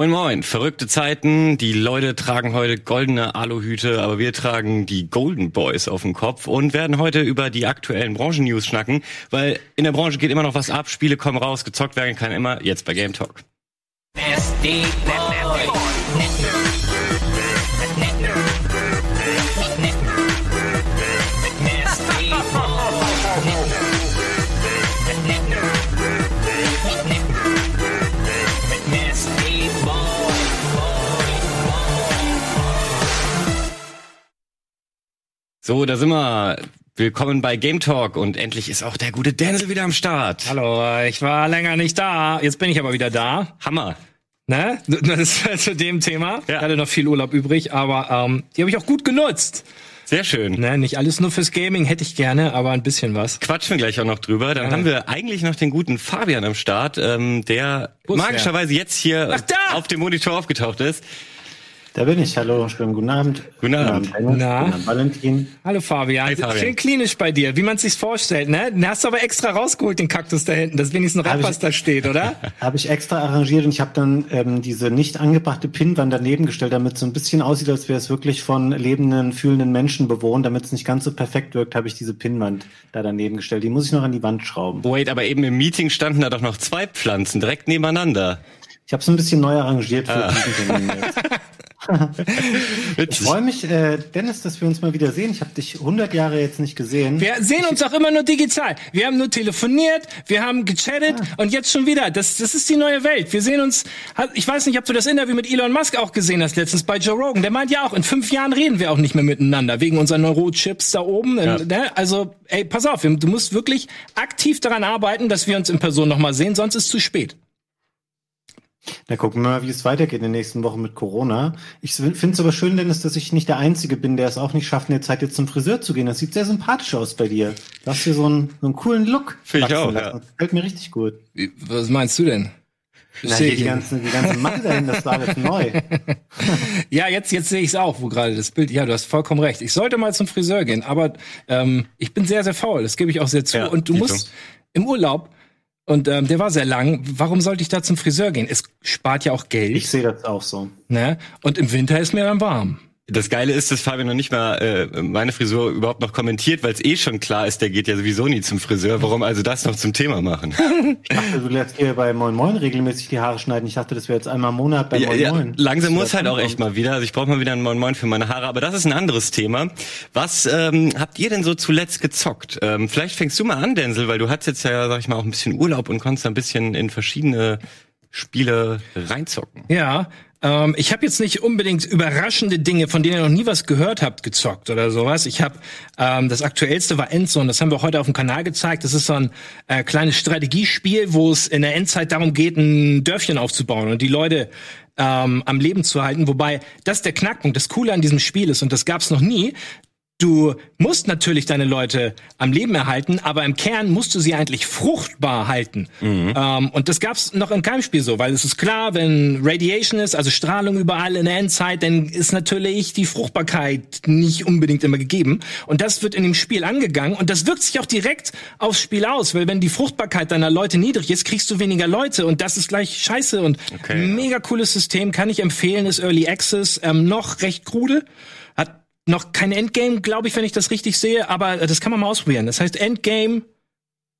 Moin Moin, verrückte Zeiten. Die Leute tragen heute goldene Aluhüte, aber wir tragen die Golden Boys auf dem Kopf und werden heute über die aktuellen Branchennews schnacken, weil in der Branche geht immer noch was ab, Spiele kommen raus, gezockt werden kann immer, jetzt bei Game Talk. So, da sind wir. Willkommen bei Game Talk und endlich ist auch der gute Denzel wieder am Start. Hallo, ich war länger nicht da. Jetzt bin ich aber wieder da. Hammer. Ne? Das ist zu dem Thema. Ja. Ich hatte noch viel Urlaub übrig, aber ähm, die habe ich auch gut genutzt. Sehr schön. Ne, nicht alles nur fürs Gaming hätte ich gerne, aber ein bisschen was. Quatschen wir gleich auch noch drüber. Dann ja. haben wir eigentlich noch den guten Fabian am Start, ähm, der Bus, magischerweise jetzt hier Ach, auf dem Monitor aufgetaucht ist. Da bin ich. Hallo, schönen guten Abend. Guten Abend. Guten Abend? Guten Abend Valentin. Hallo Fabian. Hi, Fabian. Schön klinisch bei dir, wie man sich's vorstellt, ne? Den hast du aber extra rausgeholt, den Kaktus da hinten, dass wenigstens noch etwas da steht, oder? Habe ich extra arrangiert und ich habe dann ähm, diese nicht angebrachte Pinnwand daneben gestellt, damit es so ein bisschen aussieht, als wäre es wirklich von lebenden, fühlenden Menschen bewohnt. Damit es nicht ganz so perfekt wirkt, habe ich diese Pinnwand da daneben gestellt. Die muss ich noch an die Wand schrauben. Wait, aber eben im Meeting standen da doch noch zwei Pflanzen direkt nebeneinander. Ich habe es ein bisschen neu arrangiert für ah. diesen Termin jetzt. ich freue mich, äh, Dennis, dass wir uns mal wieder sehen. Ich habe dich 100 Jahre jetzt nicht gesehen. Wir sehen uns auch immer nur digital. Wir haben nur telefoniert, wir haben gechattet ah. und jetzt schon wieder. Das, das ist die neue Welt. Wir sehen uns. Ich weiß nicht, ob du das Interview mit Elon Musk auch gesehen hast letztens bei Joe Rogan. Der meint ja auch, in fünf Jahren reden wir auch nicht mehr miteinander wegen unseren Neurochips da oben. Ja. Ne? Also, ey, pass auf, du musst wirklich aktiv daran arbeiten, dass wir uns in Person nochmal sehen, sonst ist es zu spät. Na, gucken wir mal, wie es weitergeht in den nächsten Wochen mit Corona. Ich finde es aber schön, Dennis, dass ich nicht der Einzige bin, der es auch nicht schafft, in der Zeit jetzt zum Friseur zu gehen. Das sieht sehr sympathisch aus bei dir. Du hast hier so einen, so einen coolen Look. Finde ich auch, ja. Gefällt mir richtig gut. Was meinst du denn? Na, hier die ganze, die ganze Matte dahin, das war alles neu. ja, jetzt, jetzt sehe ich es auch, wo gerade das Bild. Ja, du hast vollkommen recht. Ich sollte mal zum Friseur gehen, aber ähm, ich bin sehr, sehr faul. Das gebe ich auch sehr zu. Ja, Und du musst im Urlaub und ähm, der war sehr lang. Warum sollte ich da zum Friseur gehen? Es spart ja auch Geld. Ich sehe das auch so. Ne? Und im Winter ist mir dann warm. Das Geile ist, dass Fabian noch nicht mal äh, meine Frisur überhaupt noch kommentiert, weil es eh schon klar ist, der geht ja sowieso nie zum Friseur. Warum also das noch zum Thema machen? ich dachte, du lässt hier bei Moin Moin regelmäßig die Haare schneiden. Ich dachte, das wäre jetzt einmal im Monat bei Moin ja, Moin. Ja, langsam muss halt auch echt mal wieder. Also ich brauche mal wieder ein Moin Moin für meine Haare. Aber das ist ein anderes Thema. Was ähm, habt ihr denn so zuletzt gezockt? Ähm, vielleicht fängst du mal an, Denzel, weil du hattest jetzt ja, sag ich mal, auch ein bisschen Urlaub und konntest ein bisschen in verschiedene Spiele reinzocken. Ja, ähm, ich habe jetzt nicht unbedingt überraschende Dinge, von denen ihr noch nie was gehört habt, gezockt oder sowas. Ich habe ähm, das aktuellste war Endzone, das haben wir heute auf dem Kanal gezeigt. Das ist so ein äh, kleines Strategiespiel, wo es in der Endzeit darum geht, ein Dörfchen aufzubauen und die Leute ähm, am Leben zu halten. Wobei das der Knackpunkt, das Coole an diesem Spiel ist und das gab's noch nie. Du musst natürlich deine Leute am Leben erhalten, aber im Kern musst du sie eigentlich fruchtbar halten. Mhm. Ähm, und das gab's noch in keinem Spiel so, weil es ist klar, wenn Radiation ist, also Strahlung überall in der Endzeit, dann ist natürlich die Fruchtbarkeit nicht unbedingt immer gegeben. Und das wird in dem Spiel angegangen und das wirkt sich auch direkt aufs Spiel aus, weil wenn die Fruchtbarkeit deiner Leute niedrig ist, kriegst du weniger Leute und das ist gleich scheiße und okay, mega cooles System, kann ich empfehlen, ist Early Access, ähm, noch recht krude noch kein Endgame, glaube ich, wenn ich das richtig sehe, aber das kann man mal ausprobieren. Das heißt Endgame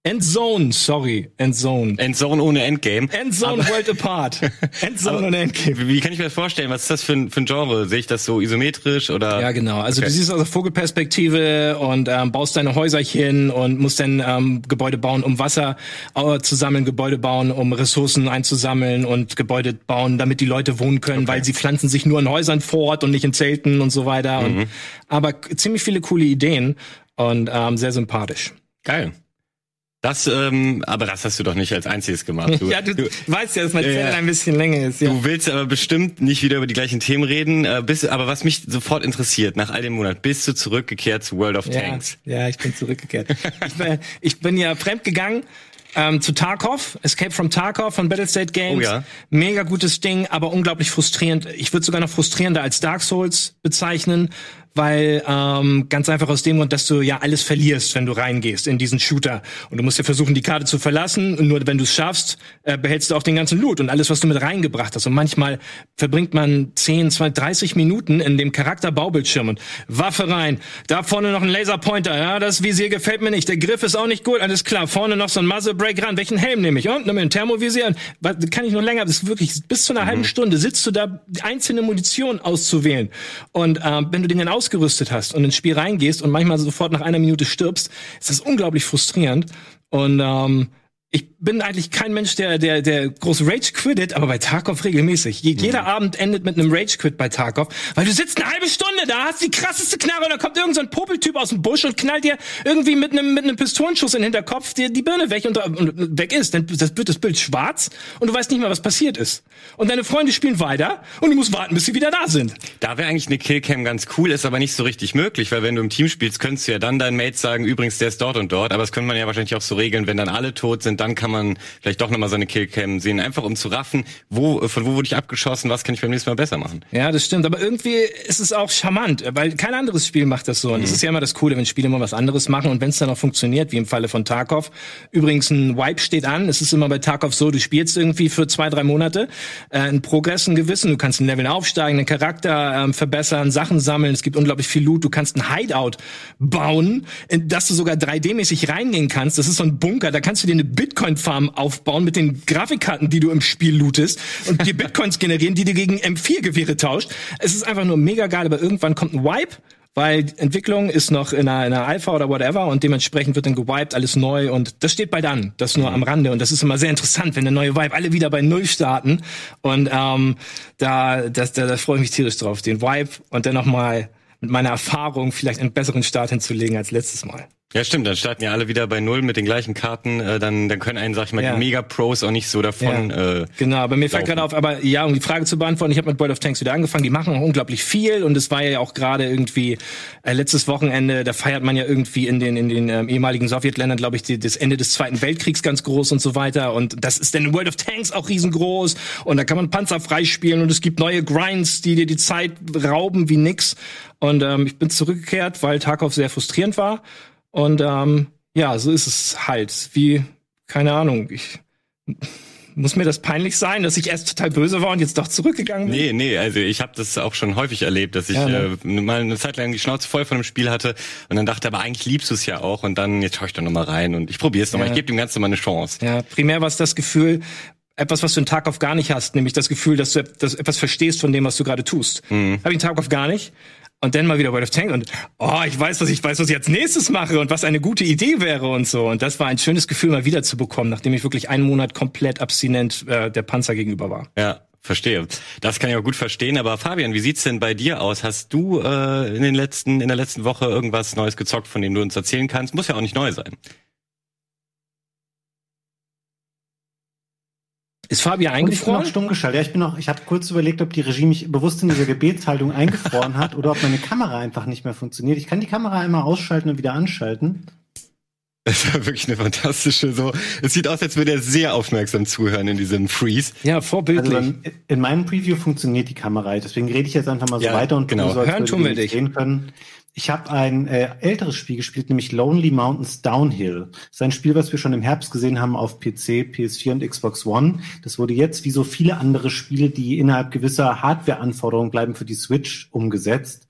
Endzone, sorry, Endzone. Endzone ohne Endgame. Endzone Aber World Apart. Endzone ohne Endgame. Wie kann ich mir das vorstellen? Was ist das für ein, für ein Genre? Sehe ich das so isometrisch oder? Ja, genau. Also okay. du siehst aus der Vogelperspektive und ähm, baust deine Häuserchen und musst dann ähm, Gebäude bauen, um Wasser äh, zu sammeln, Gebäude bauen, um Ressourcen einzusammeln und Gebäude bauen, damit die Leute wohnen können, okay. weil sie pflanzen sich nur in Häusern fort und nicht in Zelten und so weiter. Mhm. Und, aber ziemlich viele coole Ideen und ähm, sehr sympathisch. Geil. Das, ähm, aber das hast du doch nicht als einziges gemacht. Du, ja, du, du weißt ja, dass mein Zettel äh, ein bisschen länger ist. Ja. Du willst aber bestimmt nicht wieder über die gleichen Themen reden. Äh, bist, aber was mich sofort interessiert, nach all dem Monat, bist du zurückgekehrt zu World of ja, Tanks? Ja, ich bin zurückgekehrt. ich, bin, ich bin ja fremd gegangen ähm, zu Tarkov, Escape from Tarkov von Battlestate Games. Oh ja. Mega gutes Ding, aber unglaublich frustrierend. Ich würde sogar noch frustrierender als Dark Souls bezeichnen, weil ähm, ganz einfach aus dem Grund, dass du ja alles verlierst, wenn du reingehst in diesen Shooter. Und du musst ja versuchen, die Karte zu verlassen. Und nur wenn du es schaffst, äh, behältst du auch den ganzen Loot und alles, was du mit reingebracht hast. Und manchmal verbringt man 10, 20, 30 Minuten in dem Charakterbaubildschirm und Waffe rein. Da vorne noch ein Laserpointer. Ja, das Visier gefällt mir nicht. Der Griff ist auch nicht gut. Alles klar. Vorne noch so ein Muzzle Break ran. Welchen Helm nehme ich? Und nimm ein Thermovisier. Kann ich noch länger? Das ist wirklich bis zu einer mhm. halben Stunde sitzt du da, einzelne Munition auszuwählen. Und äh, wenn du den dann ausgerüstet hast und ins Spiel reingehst und manchmal sofort nach einer Minute stirbst, ist das unglaublich frustrierend. Und ähm, ich bin eigentlich kein Mensch, der, der, der groß Rage quittet, aber bei Tarkov regelmäßig. Je, mhm. Jeder Abend endet mit einem Rage Quit bei Tarkov, weil du sitzt eine halbe Stunde da, hast die krasseste Knarre und da kommt irgendein so Popeltyp aus dem Busch und knallt dir irgendwie mit einem, mit einem Pistolenschuss in den Hinterkopf dir die Birne weg und, und weg ist. Dann das wird das Bild schwarz und du weißt nicht mehr, was passiert ist. Und deine Freunde spielen weiter und du musst warten, bis sie wieder da sind. Da wäre eigentlich eine Killcam ganz cool, ist aber nicht so richtig möglich, weil wenn du im Team spielst, könntest du ja dann deinen Mates sagen, übrigens, der ist dort und dort, aber das könnte man ja wahrscheinlich auch so regeln, wenn dann alle tot sind, dann kann man vielleicht doch nochmal so eine Killcam sehen, einfach um zu raffen, wo, von wo wurde ich abgeschossen, was kann ich beim nächsten Mal besser machen. Ja, das stimmt, aber irgendwie ist es auch charmant, weil kein anderes Spiel macht das so. Und mhm. das ist ja immer das Coole, wenn Spiele immer was anderes machen und wenn es dann auch funktioniert, wie im Falle von Tarkov. Übrigens, ein Wipe steht an. Es ist immer bei Tarkov so, du spielst irgendwie für zwei, drei Monate, äh, ein Progress, ein Gewissen, du kannst ein Level aufsteigen, einen Charakter ähm, verbessern, Sachen sammeln, es gibt unglaublich viel Loot, du kannst ein Hideout bauen, in das du sogar 3D-mäßig reingehen kannst. Das ist so ein Bunker, da kannst du dir eine Bitcoin-Farm aufbauen mit den Grafikkarten, die du im Spiel lootest und dir Bitcoins generieren, die du gegen M4-Gewehre tauscht. Es ist einfach nur mega geil, aber irgendwann kommt ein Wipe weil Entwicklung ist noch in einer, in einer Alpha oder whatever und dementsprechend wird dann gewiped, alles neu und das steht bald an, das nur am Rande und das ist immer sehr interessant, wenn der neue Vibe alle wieder bei Null starten und ähm, da, das, da, da freue ich mich tierisch drauf, den Vibe und dann nochmal mit meiner Erfahrung vielleicht einen besseren Start hinzulegen als letztes Mal. Ja, stimmt, dann starten ja alle wieder bei Null mit den gleichen Karten, äh, dann, dann können einen, sag ich mal, ja. die Mega-Pros auch nicht so davon ja. äh, Genau, aber mir fällt gerade auf, aber ja, um die Frage zu beantworten, ich habe mit World of Tanks wieder angefangen, die machen auch unglaublich viel und es war ja auch gerade irgendwie äh, letztes Wochenende, da feiert man ja irgendwie in den in den ähm, ehemaligen Sowjetländern, glaube ich, die, das Ende des Zweiten Weltkriegs ganz groß und so weiter und das ist dann in World of Tanks auch riesengroß und da kann man Panzer freispielen und es gibt neue Grinds, die dir die Zeit rauben wie nix und ähm, ich bin zurückgekehrt, weil Tarkov sehr frustrierend war und ähm, ja, so ist es halt. Wie, keine Ahnung, ich muss mir das peinlich sein, dass ich erst total böse war und jetzt doch zurückgegangen bin? Nee, nee, also ich habe das auch schon häufig erlebt, dass ich ja, ne? äh, mal eine Zeit lang die Schnauze voll von dem Spiel hatte und dann dachte, aber eigentlich liebst du es ja auch und dann, jetzt schau ich doch nochmal rein und ich probiere es nochmal, ja. ich gebe dem Ganzen mal eine Chance. Ja, primär war es das Gefühl, etwas, was du in Tarkov gar nicht hast, nämlich das Gefühl, dass du etwas verstehst von dem, was du gerade tust. Mhm. Habe ich in Tarkov gar nicht und dann mal wieder World of Tanks und oh, ich weiß, was ich weiß, was ich als nächstes mache und was eine gute Idee wäre und so. Und das war ein schönes Gefühl, mal wieder zu bekommen, nachdem ich wirklich einen Monat komplett abstinent äh, der Panzer gegenüber war. Ja. Verstehe. Das kann ich auch gut verstehen. Aber Fabian, wie sieht's denn bei dir aus? Hast du äh, in den letzten in der letzten Woche irgendwas Neues gezockt, von dem du uns erzählen kannst? Muss ja auch nicht neu sein. Ist Fabian eingefroren? Und ich bin noch stumm geschaltet. Ja, ich bin noch, ich habe kurz überlegt, ob die Regie mich bewusst in dieser Gebetshaltung eingefroren hat oder ob meine Kamera einfach nicht mehr funktioniert. Ich kann die Kamera einmal ausschalten und wieder anschalten. Das war wirklich eine fantastische so. Es sieht aus, als würde er sehr aufmerksam zuhören in diesem Freeze. Ja, vorbildlich. Also in meinem Preview funktioniert die Kamera, deswegen rede ich jetzt einfach mal so ja, weiter und genau. so, als Hören tun wir dich. sehen können. Ich habe ein äh, älteres Spiel gespielt, nämlich Lonely Mountains Downhill. Das ist ein Spiel, was wir schon im Herbst gesehen haben auf PC, PS4 und Xbox One. Das wurde jetzt, wie so viele andere Spiele, die innerhalb gewisser Hardware-Anforderungen bleiben, für die Switch umgesetzt.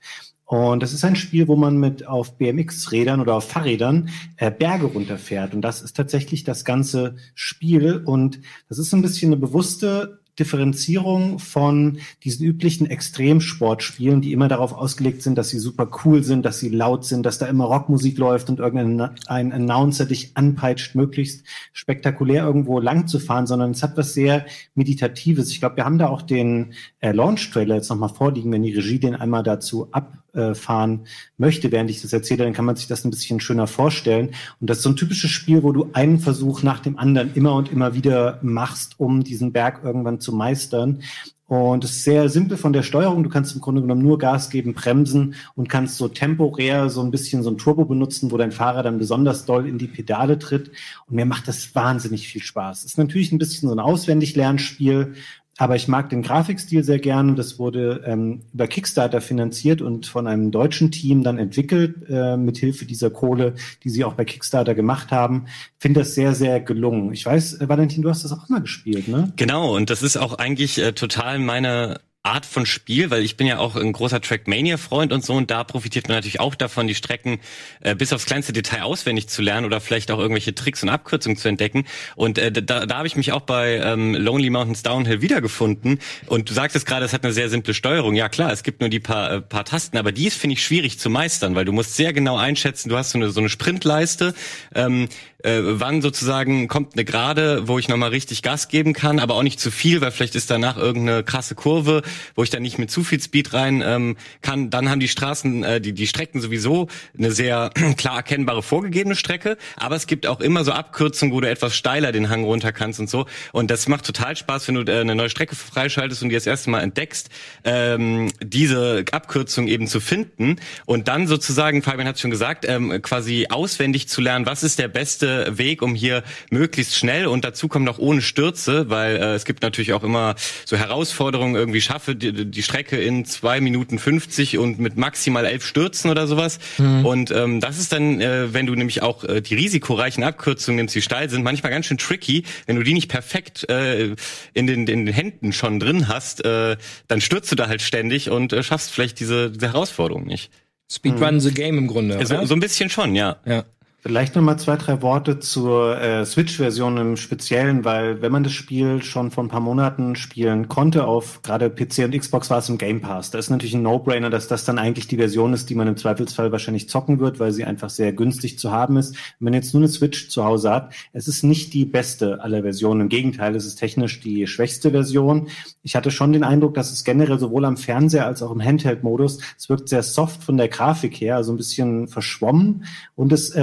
Und das ist ein Spiel, wo man mit auf BMX-Rädern oder auf Fahrrädern äh, Berge runterfährt. Und das ist tatsächlich das ganze Spiel. Und das ist ein bisschen eine bewusste Differenzierung von diesen üblichen Extremsportspielen, die immer darauf ausgelegt sind, dass sie super cool sind, dass sie laut sind, dass da immer Rockmusik läuft und irgendein ein Announcer dich anpeitscht, möglichst spektakulär irgendwo lang zu fahren, sondern es hat was sehr Meditatives. Ich glaube, wir haben da auch den äh, Launch-Trailer jetzt nochmal vorliegen, wenn die Regie den einmal dazu abfahren möchte, während ich das erzähle, dann kann man sich das ein bisschen schöner vorstellen. Und das ist so ein typisches Spiel, wo du einen Versuch nach dem anderen immer und immer wieder machst, um diesen Berg irgendwann zu meistern. Und es ist sehr simpel von der Steuerung. Du kannst im Grunde genommen nur Gas geben, bremsen und kannst so temporär so ein bisschen so ein Turbo benutzen, wo dein Fahrer dann besonders doll in die Pedale tritt. Und mir macht das wahnsinnig viel Spaß. Es ist natürlich ein bisschen so ein Auswendig-Lernspiel, aber ich mag den Grafikstil sehr gern. Das wurde ähm, über Kickstarter finanziert und von einem deutschen Team dann entwickelt, äh, mit Hilfe dieser Kohle, die sie auch bei Kickstarter gemacht haben. Finde das sehr, sehr gelungen. Ich weiß, äh, Valentin, du hast das auch mal gespielt, ne? Genau, und das ist auch eigentlich äh, total meine Art von Spiel, weil ich bin ja auch ein großer Trackmania-Freund und so und da profitiert man natürlich auch davon, die Strecken äh, bis aufs kleinste Detail auswendig zu lernen oder vielleicht auch irgendwelche Tricks und Abkürzungen zu entdecken. Und äh, da, da habe ich mich auch bei ähm, Lonely Mountains Downhill wiedergefunden. Und du sagtest gerade, es hat eine sehr simple Steuerung. Ja klar, es gibt nur die paar, äh, paar Tasten, aber die ist, finde ich, schwierig zu meistern, weil du musst sehr genau einschätzen, du hast so eine, so eine Sprintleiste. Ähm, äh, wann sozusagen kommt eine Gerade, wo ich nochmal richtig Gas geben kann, aber auch nicht zu viel, weil vielleicht ist danach irgendeine krasse Kurve, wo ich dann nicht mit zu viel Speed rein ähm, kann. Dann haben die Straßen, äh, die, die Strecken sowieso eine sehr klar erkennbare vorgegebene Strecke, aber es gibt auch immer so Abkürzungen, wo du etwas steiler den Hang runter kannst und so. Und das macht total Spaß, wenn du äh, eine neue Strecke freischaltest und die das erste Mal entdeckst, ähm, diese Abkürzung eben zu finden und dann sozusagen, Fabian hat schon gesagt, ähm, quasi auswendig zu lernen, was ist der beste beste Weg, um hier möglichst schnell und dazu kommt noch ohne Stürze, weil äh, es gibt natürlich auch immer so Herausforderungen, irgendwie schaffe die, die Strecke in zwei Minuten 50 und mit maximal elf Stürzen oder sowas. Mhm. Und ähm, das ist dann, äh, wenn du nämlich auch äh, die risikoreichen Abkürzungen nimmst, die steil sind, manchmal ganz schön tricky. Wenn du die nicht perfekt äh, in, den, in den Händen schon drin hast, äh, dann stürzt du da halt ständig und äh, schaffst vielleicht diese, diese Herausforderung nicht. Speedrun mhm. the game im Grunde. So, so, ein bisschen schon, ja. ja. Vielleicht noch mal zwei, drei Worte zur äh, Switch-Version im Speziellen, weil wenn man das Spiel schon vor ein paar Monaten spielen konnte, auf gerade PC und Xbox war es im Game Pass. Da ist natürlich ein No-Brainer, dass das dann eigentlich die Version ist, die man im Zweifelsfall wahrscheinlich zocken wird, weil sie einfach sehr günstig zu haben ist. Wenn man jetzt nur eine Switch zu Hause hat, es ist nicht die beste aller Versionen. Im Gegenteil, es ist technisch die schwächste Version. Ich hatte schon den Eindruck, dass es generell sowohl am Fernseher als auch im Handheld-Modus, es wirkt sehr soft von der Grafik her, also ein bisschen verschwommen und es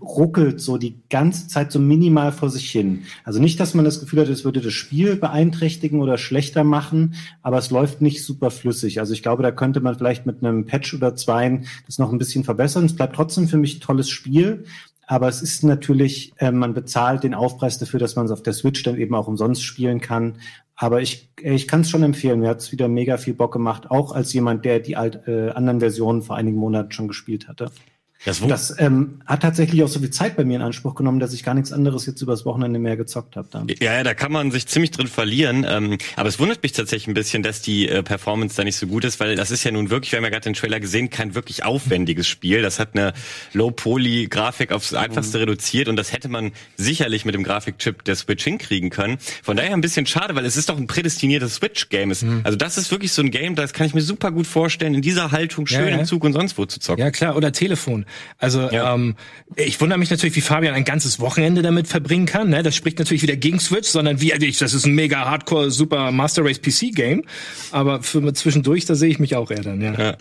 ruckelt so die ganze Zeit so minimal vor sich hin. Also nicht, dass man das Gefühl hat, es würde das Spiel beeinträchtigen oder schlechter machen, aber es läuft nicht super flüssig. Also ich glaube, da könnte man vielleicht mit einem Patch oder zwei das noch ein bisschen verbessern. Es bleibt trotzdem für mich ein tolles Spiel. Aber es ist natürlich, äh, man bezahlt den Aufpreis dafür, dass man es auf der Switch dann eben auch umsonst spielen kann. Aber ich, ich kann es schon empfehlen. Mir hat es wieder mega viel Bock gemacht, auch als jemand, der die alt, äh, anderen Versionen vor einigen Monaten schon gespielt hatte. Das, das ähm, hat tatsächlich auch so viel Zeit bei mir in Anspruch genommen, dass ich gar nichts anderes jetzt übers Wochenende mehr gezockt habe. Ja, ja, da kann man sich ziemlich drin verlieren. Ähm, aber es wundert mich tatsächlich ein bisschen, dass die äh, Performance da nicht so gut ist, weil das ist ja nun wirklich, wir haben ja gerade den Trailer gesehen, kein wirklich aufwendiges Spiel. Das hat eine Low-Poly-Grafik aufs Einfachste mhm. reduziert und das hätte man sicherlich mit dem Grafikchip der Switch hinkriegen können. Von daher ein bisschen schade, weil es ist doch ein prädestiniertes Switch-Game. Mhm. Also das ist wirklich so ein Game, das kann ich mir super gut vorstellen, in dieser Haltung schön ja, ja. im Zug und sonst wo zu zocken. Ja klar, oder Telefon. Also ja. ähm, ich wundere mich natürlich, wie Fabian ein ganzes Wochenende damit verbringen kann. Ne? Das spricht natürlich wieder gegen Switch, sondern wie das ist ein mega Hardcore Super Master Race PC Game. Aber für zwischendurch, da sehe ich mich auch eher dann. Ja. ja.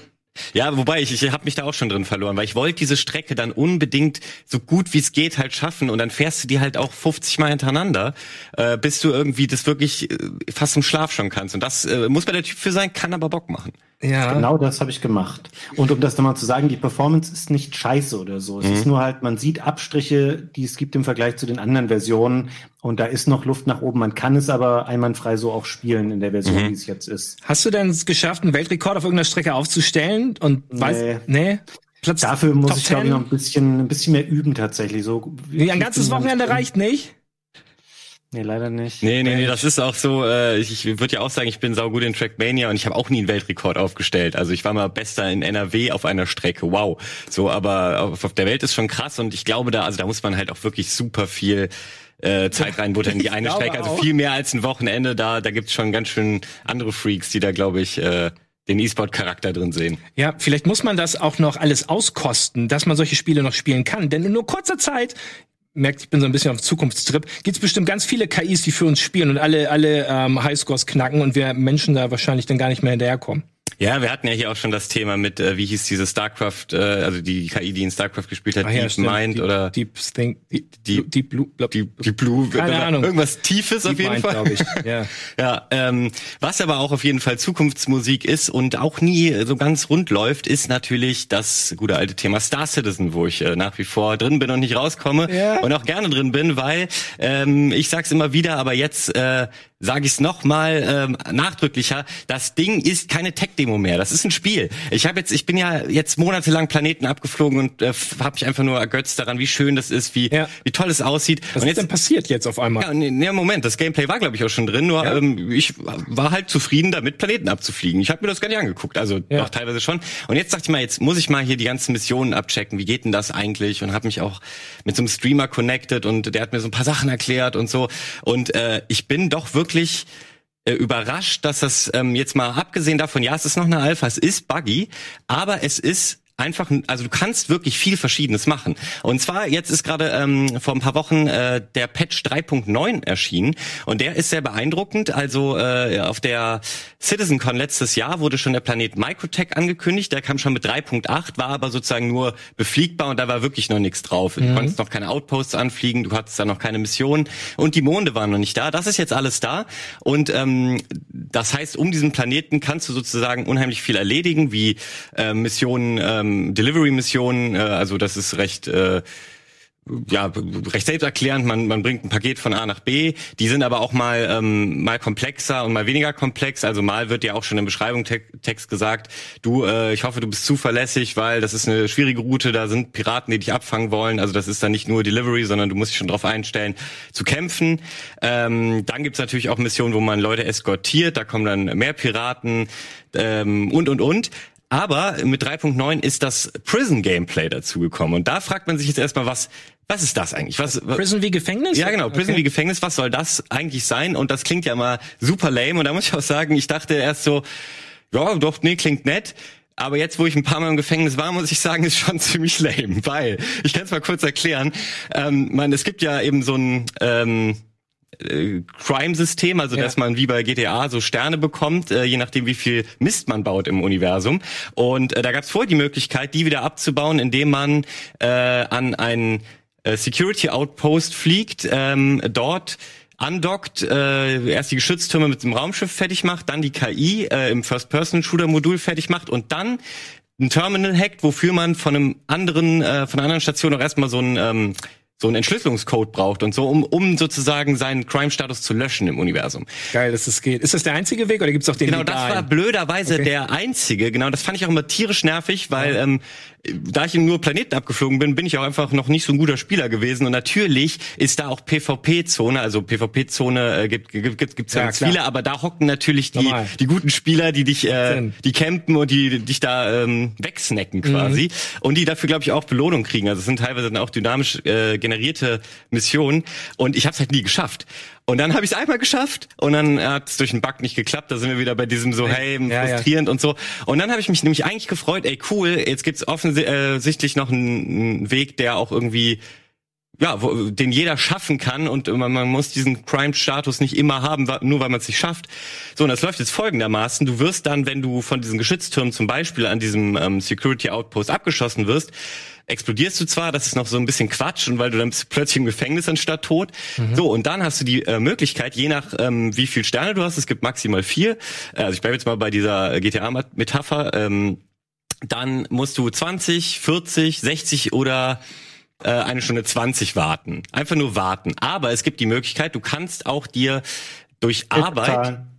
Ja, wobei ich, ich habe mich da auch schon drin verloren, weil ich wollte diese Strecke dann unbedingt so gut wie es geht halt schaffen und dann fährst du die halt auch 50 Mal hintereinander, äh, bis du irgendwie das wirklich äh, fast im Schlaf schon kannst. Und das äh, muss man der Typ für sein, kann aber Bock machen. Ja. Genau das habe ich gemacht. Und um das nochmal zu sagen, die Performance ist nicht scheiße oder so. Es mhm. ist nur halt, man sieht Abstriche, die es gibt im Vergleich zu den anderen Versionen. Und da ist noch Luft nach oben. Man kann es aber einwandfrei so auch spielen in der Version, mhm. wie es jetzt ist. Hast du denn es geschafft, einen Weltrekord auf irgendeiner Strecke aufzustellen? Und nee. weiß, nee? Platz Dafür muss Top ich, glaube ich, noch ein bisschen, ein bisschen mehr üben tatsächlich. So, wie ein ganzes Wochenende reicht nicht? Nee, leider nicht. Nee, nee, nee, das ist auch so, äh, ich, ich würde ja auch sagen, ich bin saugut in Trackmania und ich habe auch nie einen Weltrekord aufgestellt. Also ich war mal bester in NRW auf einer Strecke, wow. So, aber auf, auf der Welt ist schon krass und ich glaube da, also da muss man halt auch wirklich super viel äh, Zeit reinbuttern in die eine Strecke. Also viel mehr als ein Wochenende, da, da gibt's schon ganz schön andere Freaks, die da, glaube ich, äh, den E-Sport-Charakter drin sehen. Ja, vielleicht muss man das auch noch alles auskosten, dass man solche Spiele noch spielen kann. Denn in nur kurzer Zeit merkt, ich bin so ein bisschen auf Zukunftstrip, gibt's bestimmt ganz viele KIs, die für uns spielen und alle, alle ähm, Highscores knacken und wir Menschen da wahrscheinlich dann gar nicht mehr hinterherkommen. Ja, wir hatten ja hier auch schon das Thema mit, äh, wie hieß diese StarCraft, äh, also die KI, die in StarCraft gespielt hat, Ach, ja, Deep Mind Deep, oder Deep Think, Deep, Deep, Deep Blue, Deep, Deep Blue, keine Ahnung, irgendwas Tiefes Deep auf jeden Mind, Fall. Ich. Ja, ja ähm, was aber auch auf jeden Fall Zukunftsmusik ist und auch nie so ganz rund läuft, ist natürlich das gute alte Thema Star Citizen, wo ich äh, nach wie vor drin bin und nicht rauskomme ja. und auch gerne drin bin, weil ähm, ich sag's immer wieder, aber jetzt äh, sage ich es nochmal ähm, nachdrücklicher, das Ding ist keine Tech-Demo mehr. Das ist ein Spiel. Ich habe jetzt, ich bin ja jetzt monatelang Planeten abgeflogen und äh, habe mich einfach nur ergötzt daran, wie schön das ist, wie, ja. wie toll es aussieht. Was und ist denn passiert jetzt auf einmal? Ja, nee, nee Moment, das Gameplay war, glaube ich, auch schon drin, nur ja. ähm, ich war halt zufrieden damit, Planeten abzufliegen. Ich habe mir das gar nicht angeguckt, also ja. doch teilweise schon. Und jetzt dachte ich mal, jetzt muss ich mal hier die ganzen Missionen abchecken. Wie geht denn das eigentlich? Und habe mich auch mit so einem Streamer connected und der hat mir so ein paar Sachen erklärt und so. Und äh, ich bin doch wirklich äh, überrascht, dass das ähm, jetzt mal abgesehen davon, ja, es ist noch eine Alpha, es ist buggy, aber es ist einfach, also du kannst wirklich viel Verschiedenes machen. Und zwar, jetzt ist gerade ähm, vor ein paar Wochen äh, der Patch 3.9 erschienen und der ist sehr beeindruckend. Also äh, auf der CitizenCon letztes Jahr wurde schon der Planet Microtech angekündigt, der kam schon mit 3.8, war aber sozusagen nur befliegbar und da war wirklich noch nichts drauf. Mhm. Du konntest noch keine Outposts anfliegen, du hattest da noch keine Mission und die Monde waren noch nicht da. Das ist jetzt alles da und ähm, das heißt, um diesen Planeten kannst du sozusagen unheimlich viel erledigen, wie äh, Missionen äh, ähm, Delivery-Missionen, äh, also das ist recht äh, ja, recht selbsterklärend, man, man bringt ein Paket von A nach B, die sind aber auch mal, ähm, mal komplexer und mal weniger komplex, also mal wird ja auch schon im Beschreibungstext gesagt, du, äh, ich hoffe, du bist zuverlässig, weil das ist eine schwierige Route, da sind Piraten, die dich abfangen wollen, also das ist dann nicht nur Delivery, sondern du musst dich schon darauf einstellen, zu kämpfen. Ähm, dann gibt's natürlich auch Missionen, wo man Leute eskortiert, da kommen dann mehr Piraten ähm, und, und, und. Aber mit 3.9 ist das Prison Gameplay dazugekommen. Und da fragt man sich jetzt erstmal, was, was ist das eigentlich? Was, was Prison wie Gefängnis? Ja, genau. Prison okay. wie Gefängnis. Was soll das eigentlich sein? Und das klingt ja mal super lame. Und da muss ich auch sagen, ich dachte erst so, ja, doch, nee, klingt nett. Aber jetzt, wo ich ein paar Mal im Gefängnis war, muss ich sagen, ist schon ziemlich lame, weil ich kann es mal kurz erklären. Ähm, man, es gibt ja eben so ein ähm, äh, Crime-System, also ja. dass man wie bei GTA so Sterne bekommt, äh, je nachdem wie viel Mist man baut im Universum. Und äh, da gab es vorher die Möglichkeit, die wieder abzubauen, indem man äh, an einen äh, Security Outpost fliegt, ähm, dort andockt, äh, erst die Geschütztürme mit dem Raumschiff fertig macht, dann die KI äh, im First-Person-Shooter-Modul fertig macht und dann ein Terminal hackt, wofür man von einem anderen, äh, von einer anderen Station auch erstmal so ein ähm, so einen Entschlüsselungscode braucht und so, um, um sozusagen seinen Crime-Status zu löschen im Universum. Geil, dass das geht. Ist das der einzige Weg oder gibt's auch den Genau, legalen? das war blöderweise okay. der einzige. Genau, das fand ich auch immer tierisch nervig, weil ja. ähm, da ich nur Planeten abgeflogen bin, bin ich auch einfach noch nicht so ein guter Spieler gewesen. Und natürlich ist da auch PvP-Zone, also PvP-Zone äh, gibt, gibt, gibt, gibt's ja, ganz viele, aber da hocken natürlich die, die guten Spieler, die dich, äh, die campen und die dich da ähm, wegsnacken quasi. Mhm. Und die dafür, glaube ich, auch Belohnung kriegen. Also es sind teilweise dann auch dynamisch äh, generierte Missionen. Und ich habe es halt nie geschafft. Und dann habe ich es einmal geschafft und dann hat es durch den Bug nicht geklappt. Da sind wir wieder bei diesem so, hey, ja, frustrierend ja. und so. Und dann habe ich mich nämlich eigentlich gefreut, ey cool, jetzt gibt's offensichtlich noch einen Weg, der auch irgendwie ja, wo, den jeder schaffen kann und man, man muss diesen Crime-Status nicht immer haben, nur weil man es nicht schafft. So, und das läuft jetzt folgendermaßen. Du wirst dann, wenn du von diesen Geschütztürmen zum Beispiel an diesem ähm, Security Outpost abgeschossen wirst, explodierst du zwar, das ist noch so ein bisschen Quatsch und weil du dann bist plötzlich im Gefängnis anstatt tot. Mhm. So, und dann hast du die äh, Möglichkeit, je nach ähm, wie viel Sterne du hast, es gibt maximal vier, äh, also ich bleibe jetzt mal bei dieser GTA-Metapher, ähm, dann musst du 20, 40, 60 oder äh, eine Stunde 20 warten. Einfach nur warten. Aber es gibt die Möglichkeit, du kannst auch dir durch Arbeit Bezahlen.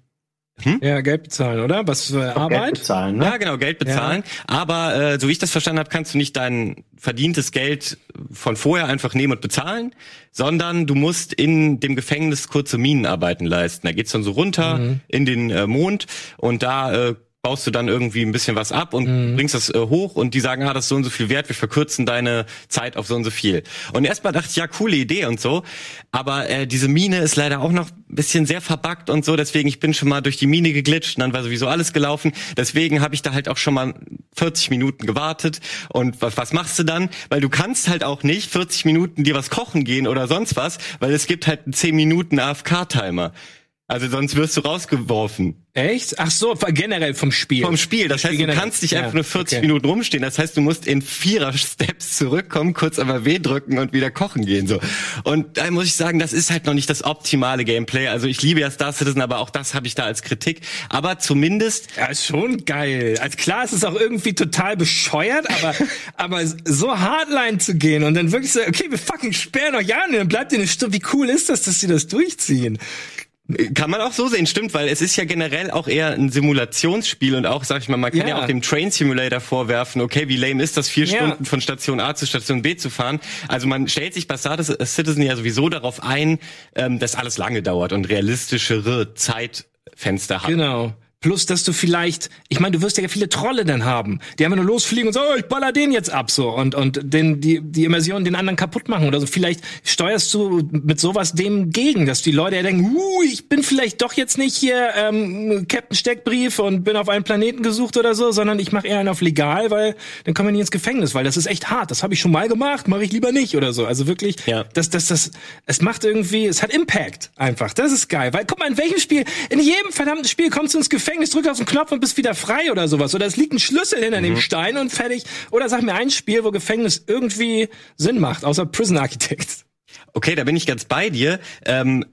Hm? Ja, Geld bezahlen, oder? Was für Arbeit? Geld bezahlen, ne? Ja, genau, Geld bezahlen. Ja. Aber äh, so wie ich das verstanden habe, kannst du nicht dein verdientes Geld von vorher einfach nehmen und bezahlen, sondern du musst in dem Gefängnis kurze Minenarbeiten leisten. Da geht's dann so runter mhm. in den äh, Mond und da äh, baust du dann irgendwie ein bisschen was ab und mhm. bringst das äh, hoch und die sagen, ah, das ist so und so viel wert, wir verkürzen deine Zeit auf so und so viel. Und erstmal dachte ich, ja, coole Idee und so, aber äh, diese Mine ist leider auch noch ein bisschen sehr verbuggt und so, deswegen ich bin schon mal durch die Mine geglitscht und dann war sowieso alles gelaufen, deswegen habe ich da halt auch schon mal 40 Minuten gewartet und was, was machst du dann? Weil du kannst halt auch nicht 40 Minuten dir was kochen gehen oder sonst was, weil es gibt halt einen 10 Minuten AFK-Timer. Also sonst wirst du rausgeworfen. Echt? Ach so, generell vom Spiel. Vom Spiel. Das heißt, du kannst nicht einfach nur 40 okay. Minuten rumstehen. Das heißt, du musst in Vierer-Steps zurückkommen, kurz einmal W drücken und wieder kochen gehen. so. Und da muss ich sagen, das ist halt noch nicht das optimale Gameplay. Also ich liebe ja Star Citizen, aber auch das habe ich da als Kritik. Aber zumindest. Ja, ist schon geil. Als klar ist es auch irgendwie total bescheuert, aber, aber so hardline zu gehen und dann wirklich so, okay, wir fucking sperren euch an, dann bleibt ihr eine Stunde. Wie cool ist das, dass sie das durchziehen? Kann man auch so sehen, stimmt, weil es ist ja generell auch eher ein Simulationsspiel und auch, sag ich mal, man kann ja, ja auch dem Train Simulator vorwerfen, okay, wie lame ist das, vier ja. Stunden von Station A zu Station B zu fahren. Also man stellt sich bei Star Citizen ja sowieso darauf ein, ähm, dass alles lange dauert und realistischere Zeitfenster hat. Genau. Plus, dass du vielleicht, ich meine, du wirst ja viele Trolle dann haben, die einfach nur losfliegen und so, oh, ich baller den jetzt ab so und und den die die Immersion den anderen kaputt machen oder so. Vielleicht steuerst du mit sowas dem gegen, dass die Leute ja denken, uh, ich bin vielleicht doch jetzt nicht hier ähm, Captain Steckbrief und bin auf einen Planeten gesucht oder so, sondern ich mache eher einen auf legal, weil dann kommen wir nicht ins Gefängnis, weil das ist echt hart. Das habe ich schon mal gemacht, mache ich lieber nicht oder so. Also wirklich, ja. das das das es macht irgendwie, es hat Impact einfach. Das ist geil, weil guck mal, in welchem Spiel, in jedem verdammten Spiel kommst du ins Gefängnis Gefängnis, drück auf den Knopf und bist wieder frei oder sowas. Oder es liegt ein Schlüssel hinter mhm. dem Stein und fertig. Oder sag mir ein Spiel, wo Gefängnis irgendwie Sinn macht, außer Prison Architects. Okay, da bin ich ganz bei dir. Ähm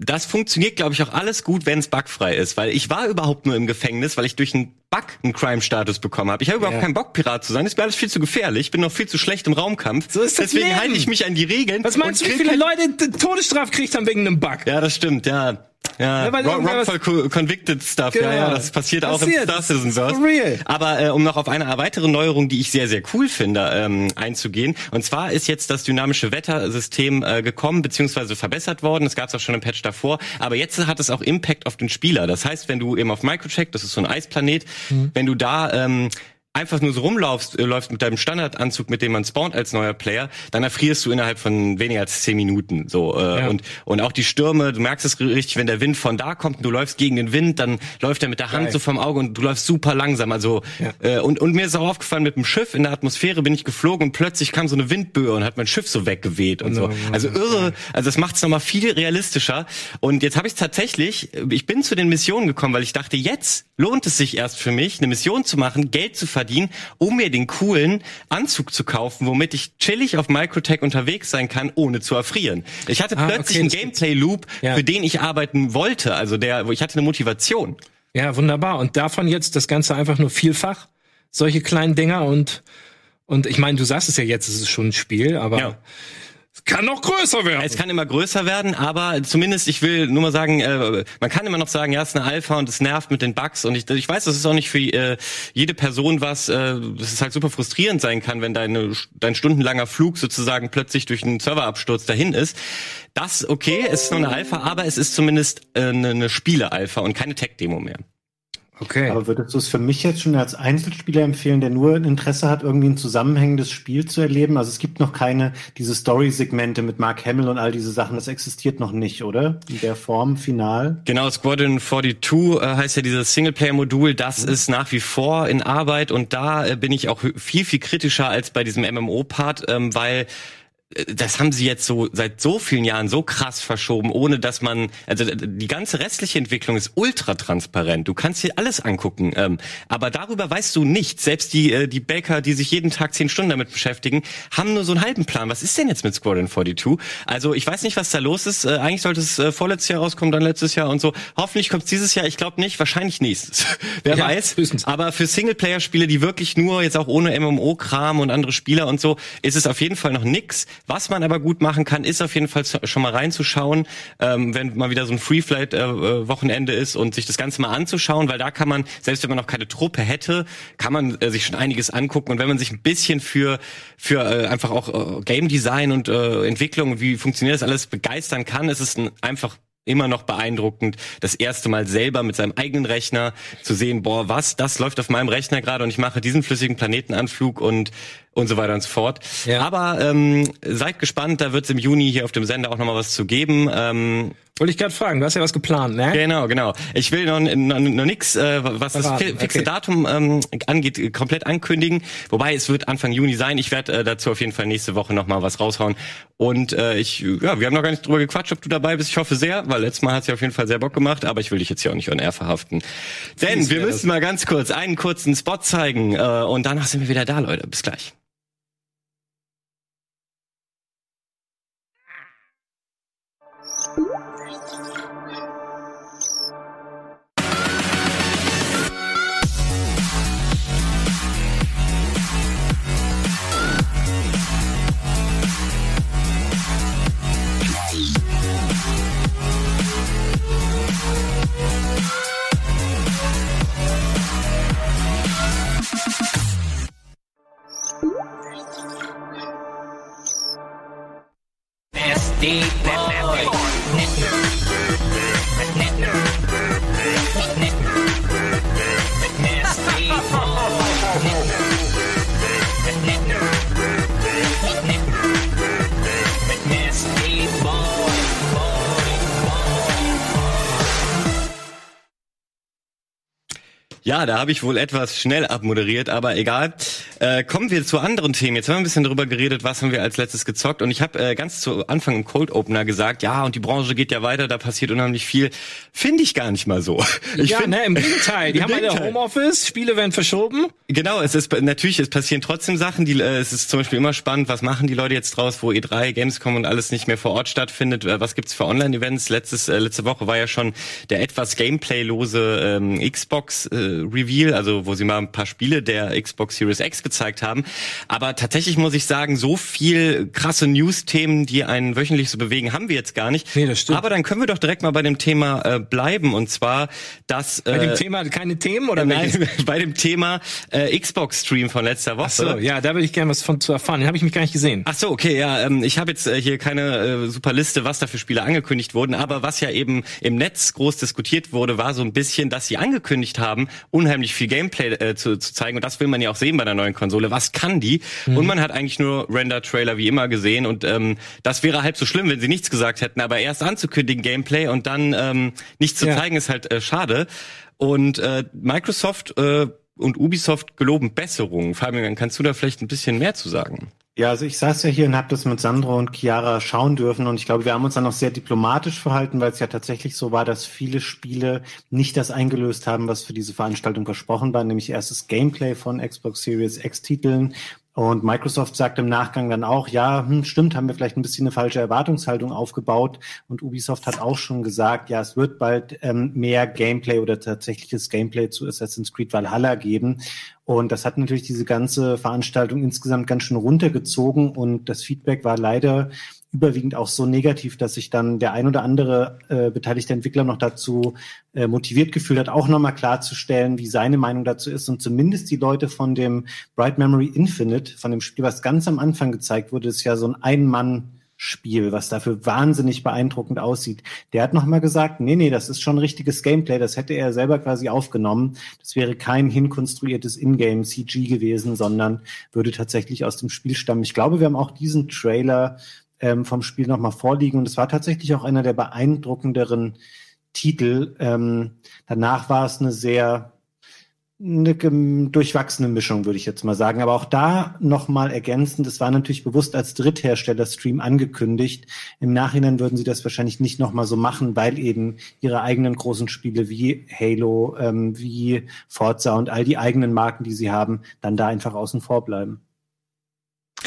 das funktioniert, glaube ich, auch alles gut, wenn es bugfrei ist, weil ich war überhaupt nur im Gefängnis, weil ich durch einen Bug einen Crime-Status bekommen habe. Ich habe überhaupt ja. keinen Bock, Pirat zu sein. Das ist mir alles viel zu gefährlich. Ich bin noch viel zu schlecht im Raumkampf. So ist das Deswegen halte ich mich an die Regeln. Was meinst du, wie viele Leute Todesstraf kriegt haben wegen einem Bug? Ja, das stimmt, ja. Ja, ja Wrongful Convicted Stuff. Genau. Ja, ja, das passiert, passiert. auch im Star Citizen Verse. Real. Aber äh, um noch auf eine weitere Neuerung, die ich sehr, sehr cool finde, ähm, einzugehen. Und zwar ist jetzt das dynamische Wettersystem äh, gekommen, beziehungsweise verbessert worden. Das gab es auch schon im Patch davor. Aber jetzt hat es auch Impact auf den Spieler. Das heißt, wenn du eben auf Microcheck, das ist so ein Eisplanet, mhm. wenn du da ähm, einfach nur so rumlaufst, äh, läufst mit deinem Standardanzug, mit dem man spawnt als neuer Player, dann erfrierst du innerhalb von weniger als zehn Minuten. So äh, ja. und und auch die Stürme, du merkst es richtig, wenn der Wind von da kommt und du läufst gegen den Wind, dann läuft er mit der Hand Geil. so vom Auge und du läufst super langsam. Also ja. äh, und und mir ist auch aufgefallen mit dem Schiff in der Atmosphäre bin ich geflogen und plötzlich kam so eine Windböe und hat mein Schiff so weggeweht und so. Also irre. Also das macht es nochmal viel realistischer. Und jetzt habe ich tatsächlich, ich bin zu den Missionen gekommen, weil ich dachte, jetzt lohnt es sich erst für mich, eine Mission zu machen, Geld zu verdienen um mir den coolen Anzug zu kaufen, womit ich chillig auf Microtech unterwegs sein kann, ohne zu erfrieren. Ich hatte ah, plötzlich okay, einen Gameplay-Loop, ja. für den ich arbeiten wollte, also der, wo ich hatte eine Motivation. Ja, wunderbar. Und davon jetzt das Ganze einfach nur vielfach, solche kleinen Dinger und und ich meine, du sagst es ja jetzt, es ist schon ein Spiel, aber ja kann noch größer werden. Es kann immer größer werden, aber zumindest, ich will nur mal sagen, äh, man kann immer noch sagen, ja, es ist eine Alpha und es nervt mit den Bugs und ich, ich weiß, das ist auch nicht für äh, jede Person was, äh, dass es halt super frustrierend sein kann, wenn deine, dein stundenlanger Flug sozusagen plötzlich durch einen Serverabsturz dahin ist. Das, okay, es ist nur eine Alpha, aber es ist zumindest äh, eine, eine Spiele-Alpha und keine Tech-Demo mehr. Okay. Aber würdest du es für mich jetzt schon als Einzelspieler empfehlen, der nur ein Interesse hat, irgendwie ein zusammenhängendes Spiel zu erleben? Also es gibt noch keine, diese Story-Segmente mit Mark Hamill und all diese Sachen, das existiert noch nicht, oder? In der Form final? Genau, Squadron 42 äh, heißt ja dieses Singleplayer-Modul, das mhm. ist nach wie vor in Arbeit und da äh, bin ich auch viel, viel kritischer als bei diesem MMO-Part, ähm, weil das haben sie jetzt so seit so vielen Jahren so krass verschoben, ohne dass man, also die ganze restliche Entwicklung ist ultra transparent. Du kannst dir alles angucken, ähm, aber darüber weißt du nichts. Selbst die äh, die Baker, die sich jeden Tag zehn Stunden damit beschäftigen, haben nur so einen halben Plan. Was ist denn jetzt mit Squadron 42? Also ich weiß nicht, was da los ist. Äh, eigentlich sollte es äh, vorletztes Jahr rauskommen, dann letztes Jahr und so. Hoffentlich kommt es dieses Jahr. Ich glaube nicht, wahrscheinlich nächstes. Wer ja, weiß. Höchstens. Aber für Singleplayer-Spiele, die wirklich nur jetzt auch ohne MMO-Kram und andere Spieler und so, ist es auf jeden Fall noch nix. Was man aber gut machen kann, ist auf jeden Fall schon mal reinzuschauen, ähm, wenn mal wieder so ein Free-Flight-Wochenende äh, ist und sich das Ganze mal anzuschauen, weil da kann man, selbst wenn man noch keine Truppe hätte, kann man äh, sich schon einiges angucken. Und wenn man sich ein bisschen für, für äh, einfach auch äh, Game Design und äh, Entwicklung, wie funktioniert das alles, begeistern kann, ist es ein, einfach immer noch beeindruckend, das erste Mal selber mit seinem eigenen Rechner zu sehen, boah, was, das läuft auf meinem Rechner gerade und ich mache diesen flüssigen Planetenanflug und und so weiter und so fort. Ja. Aber ähm, seid gespannt, da wird es im Juni hier auf dem Sender auch nochmal was zu geben. Ähm, wollte ich gerade fragen, du hast ja was geplant, ne? Genau, genau. Ich will noch, noch, noch nix, äh, was Verraten. das fixe okay. Datum ähm, angeht, komplett ankündigen. Wobei es wird Anfang Juni sein. Ich werde äh, dazu auf jeden Fall nächste Woche nochmal was raushauen. Und äh, ich, ja, wir haben noch gar nicht drüber gequatscht, ob du dabei bist. Ich hoffe sehr, weil letztes Mal hat es ja auf jeden Fall sehr Bock gemacht, aber ich will dich jetzt hier auch nicht on air verhaften. Denn wir müssen mal ganz kurz einen kurzen Spot zeigen äh, und danach sind wir wieder da, Leute. Bis gleich. deep. Ja, da habe ich wohl etwas schnell abmoderiert, aber egal. Äh, kommen wir zu anderen Themen. Jetzt haben wir ein bisschen darüber geredet, was haben wir als letztes gezockt. Und ich habe äh, ganz zu Anfang im Cold Opener gesagt, ja, und die Branche geht ja weiter, da passiert unheimlich viel. Finde ich gar nicht mal so. Ich ja, find- ne, im Gegenteil. Die Im haben alle Gegenteil. Homeoffice, Spiele werden verschoben. Genau, es ist natürlich, es passieren trotzdem Sachen. Die, äh, es ist zum Beispiel immer spannend, was machen die Leute jetzt draus, wo E3, Gamescom und alles nicht mehr vor Ort stattfindet. Äh, was gibt's für Online-Events? Letztes, äh, letzte Woche war ja schon der etwas gameplaylose ähm, Xbox äh, Reveal, also wo sie mal ein paar Spiele der Xbox Series X gezeigt haben. Aber tatsächlich muss ich sagen, so viel krasse News-Themen, die einen wöchentlich so bewegen, haben wir jetzt gar nicht. Nee, das stimmt. Aber dann können wir doch direkt mal bei dem Thema äh, bleiben und zwar, dass Bei äh, dem Thema keine Themen oder Nein, welches? bei dem Thema äh, Xbox-Stream von letzter Woche. Ach so, ja, da würde ich gerne was von zu erfahren. Den habe ich mich gar nicht gesehen. Ach so, okay, ja, ähm, ich habe jetzt äh, hier keine äh, super Liste, was da für Spiele angekündigt wurden, aber was ja eben im Netz groß diskutiert wurde, war so ein bisschen, dass sie angekündigt haben, unheimlich viel Gameplay äh, zu, zu zeigen und das will man ja auch sehen bei der neuen Konsole. Was kann die? Und man hat eigentlich nur Render-Trailer wie immer gesehen und ähm, das wäre halb so schlimm, wenn sie nichts gesagt hätten, aber erst anzukündigen Gameplay und dann ähm, nichts zu Ja. zeigen ist halt äh, schade. Und äh, Microsoft äh, und Ubisoft geloben Besserungen. Fabian, kannst du da vielleicht ein bisschen mehr zu sagen? Ja, also ich saß ja hier und habe das mit Sandro und Chiara schauen dürfen und ich glaube, wir haben uns dann auch sehr diplomatisch verhalten, weil es ja tatsächlich so war, dass viele Spiele nicht das eingelöst haben, was für diese Veranstaltung versprochen war, nämlich erstes Gameplay von Xbox Series X-Titeln. Und Microsoft sagt im Nachgang dann auch, ja, hm, stimmt, haben wir vielleicht ein bisschen eine falsche Erwartungshaltung aufgebaut. Und Ubisoft hat auch schon gesagt, ja, es wird bald ähm, mehr Gameplay oder tatsächliches Gameplay zu Assassin's Creed Valhalla geben. Und das hat natürlich diese ganze Veranstaltung insgesamt ganz schön runtergezogen und das Feedback war leider überwiegend auch so negativ, dass sich dann der ein oder andere äh, beteiligte Entwickler noch dazu äh, motiviert gefühlt hat, auch nochmal klarzustellen, wie seine Meinung dazu ist. Und zumindest die Leute von dem Bright Memory Infinite, von dem Spiel, was ganz am Anfang gezeigt wurde, ist ja so ein Ein-Mann- Spiel, was dafür wahnsinnig beeindruckend aussieht. Der hat nochmal gesagt, nee, nee, das ist schon richtiges Gameplay, das hätte er selber quasi aufgenommen. Das wäre kein hinkonstruiertes Ingame CG gewesen, sondern würde tatsächlich aus dem Spiel stammen. Ich glaube, wir haben auch diesen Trailer ähm, vom Spiel nochmal vorliegen und es war tatsächlich auch einer der beeindruckenderen Titel. Ähm, danach war es eine sehr eine durchwachsene Mischung, würde ich jetzt mal sagen. Aber auch da nochmal ergänzend, es war natürlich bewusst als Dritthersteller-Stream angekündigt. Im Nachhinein würden sie das wahrscheinlich nicht nochmal so machen, weil eben ihre eigenen großen Spiele wie Halo, ähm, wie Forza und all die eigenen Marken, die sie haben, dann da einfach außen vor bleiben.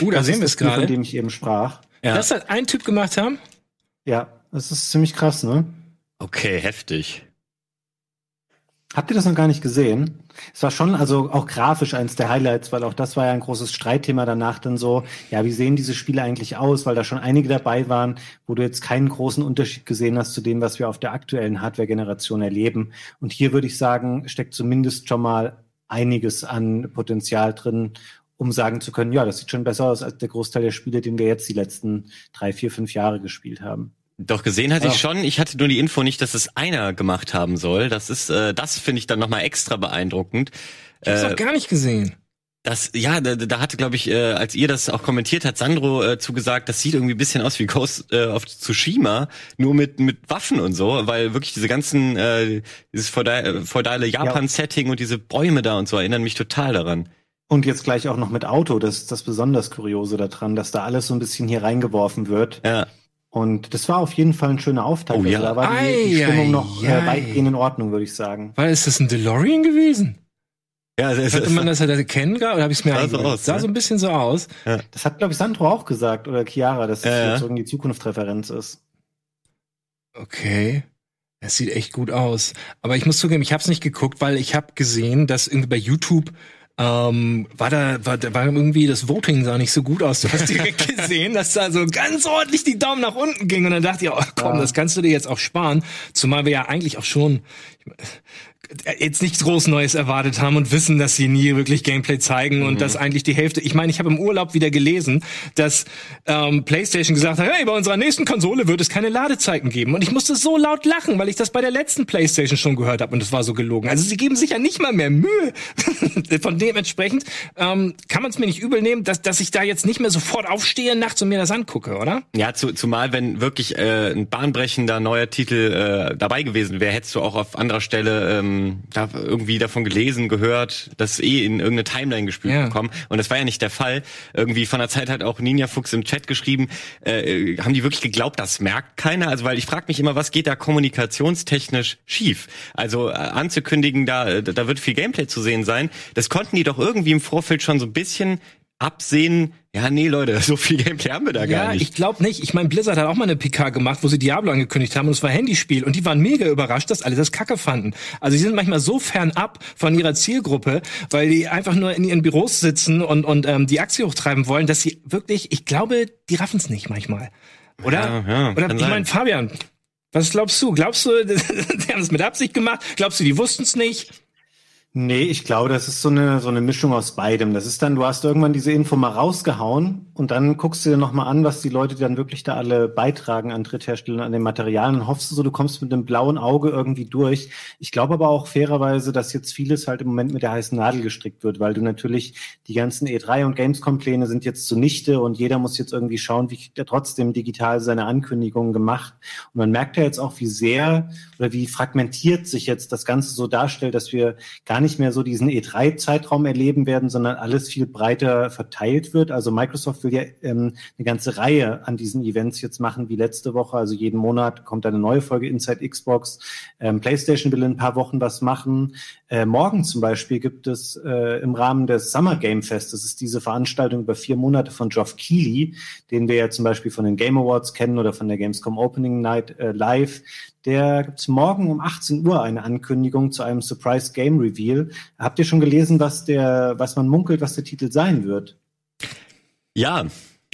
Uh, da Das sehen wir es Spiel, von gerade. dem ich eben sprach. Ja. Das hat ein Typ gemacht haben. Ja, das ist ziemlich krass, ne? Okay, heftig. Habt ihr das noch gar nicht gesehen? Es war schon, also auch grafisch eins der Highlights, weil auch das war ja ein großes Streitthema danach dann so, ja, wie sehen diese Spiele eigentlich aus, weil da schon einige dabei waren, wo du jetzt keinen großen Unterschied gesehen hast zu dem, was wir auf der aktuellen Hardware-Generation erleben. Und hier würde ich sagen, steckt zumindest schon mal einiges an Potenzial drin, um sagen zu können, ja, das sieht schon besser aus als der Großteil der Spiele, den wir jetzt die letzten drei, vier, fünf Jahre gespielt haben. Doch gesehen hatte Ja. ich schon. Ich hatte nur die Info nicht, dass es einer gemacht haben soll. Das ist, äh, das finde ich dann nochmal extra beeindruckend. Ich hab's Äh, noch gar nicht gesehen. Das, ja, da, da hatte, glaube ich, äh, als ihr das auch kommentiert hat, Sandro äh, zugesagt, das sieht irgendwie ein bisschen aus wie Ghost äh, of Tsushima, nur mit mit Waffen und so, weil wirklich diese ganzen, äh, dieses feudale, feudale Japan-Setting und diese Bäume da und so erinnern mich total daran. Und jetzt gleich auch noch mit Auto, das ist das besonders Kuriose daran, dass da alles so ein bisschen hier reingeworfen wird. Ja, Und das war auf jeden Fall ein schöner Auftakt. Oh ja. Also da war die, Ei, die Stimmung ei, noch ei. äh, weitgehend in Ordnung, würde ich sagen. Weil ist das ein DeLorean gewesen? ja, es, Hätte es, man das halt erkennen gerade oder habe ich es mir Sah so aus, Sah ne? so ein bisschen so aus. Das hat, glaube ich, Sandro auch gesagt oder Chiara, dass es Ja, ja. jetzt irgendwie die Zukunftsreferenz ist. Okay. Es sieht echt gut aus. Aber ich muss zugeben, ich habe es nicht geguckt, weil ich habe gesehen, dass irgendwie bei YouTube ähm, war da war, war irgendwie das Voting sah nicht so gut aus. Du hast direkt gesehen, dass da so ganz ordentlich die Daumen nach unten ging und dann dachte ich, oh komm, Ja. das kannst du dir jetzt auch sparen. Zumal wir ja eigentlich auch schon, jetzt nichts groß Neues erwartet haben und wissen, dass sie nie wirklich Gameplay zeigen Mhm. und dass eigentlich die Hälfte. Ich meine, ich habe im Urlaub wieder gelesen, dass ähm, PlayStation gesagt hat, hey, bei unserer nächsten Konsole wird es keine Ladezeiten geben. Und ich musste so laut lachen, weil ich das bei der letzten PlayStation schon gehört habe und es war so gelogen. Also sie geben sich ja nicht mal mehr Mühe. Von dementsprechend ähm, kann man es mir nicht übel nehmen, dass, dass ich da jetzt nicht mehr sofort aufstehe nachts und mir das angucke, oder? Ja, zu, zumal wenn wirklich äh, ein bahnbrechender neuer Titel äh, dabei gewesen wäre, hättest du auch auf anderer Stelle ähm, da irgendwie davon gelesen, gehört, das eh in irgendeine Timeline gespielt Ja. bekommen. Und das war ja nicht der Fall. Irgendwie von der Zeit hat auch Ninja Fuchs im Chat geschrieben, äh, haben die wirklich geglaubt, das merkt keiner? Also weil ich frage mich immer, was geht da kommunikationstechnisch schief? Also äh, anzukündigen, da, äh, da wird viel Gameplay zu sehen sein, das konnten die doch irgendwie im Vorfeld schon so ein bisschen absehen, ja, nee, Leute, so viel Gameplay haben wir da gar Ja, nicht. ich glaube nicht. Ich meine, Blizzard hat auch mal eine PK gemacht, wo sie Diablo angekündigt haben und es war Handyspiel und die waren mega überrascht, dass alle das Kacke fanden. Also sie sind manchmal so fernab von ihrer Zielgruppe, weil die einfach nur in ihren Büros sitzen und und ähm, die Aktie hochtreiben wollen, dass sie wirklich, ich glaube, die raffen es nicht manchmal. Oder? Ja, ja, Oder ich meine, Fabian, was glaubst du? Glaubst du, die haben es mit Absicht gemacht? Glaubst du, die wussten es nicht? Nee, ich glaube, das ist so eine, so eine Mischung aus beidem. Das ist dann, du hast irgendwann diese Info mal rausgehauen und dann guckst du dir nochmal an, was die Leute dann wirklich da alle beitragen an Drittherstellern, an den Materialien und hoffst du so, du kommst mit einem blauen Auge irgendwie durch. Ich glaube aber auch fairerweise, dass jetzt vieles halt im Moment mit der heißen Nadel gestrickt wird, weil du natürlich die ganzen E3 und Gamescom-Pläne sind jetzt zunichte und jeder muss jetzt irgendwie schauen, wie kriegt er trotzdem digital seine Ankündigungen gemacht. Und man merkt ja jetzt auch, wie sehr oder wie fragmentiert sich jetzt das Ganze so darstellt, dass wir gar nicht mehr so diesen E3-Zeitraum erleben werden, sondern alles viel breiter verteilt wird. Also Microsoft will ja ähm, eine ganze Reihe an diesen Events jetzt machen, wie letzte Woche. Also jeden Monat kommt eine neue Folge Inside Xbox. Ähm, PlayStation will in ein paar Wochen was machen. Äh, morgen zum Beispiel gibt es äh, im Rahmen des Summer Game Fest, das ist diese Veranstaltung über vier Monate von Geoff Keighley, den wir ja zum Beispiel von den Game Awards kennen oder von der Gamescom Opening Night äh, live. Der gibt's morgen um 18 Uhr eine Ankündigung zu einem Surprise Game Reveal. Habt ihr schon gelesen, was der, was man munkelt, was der Titel sein wird? Ja,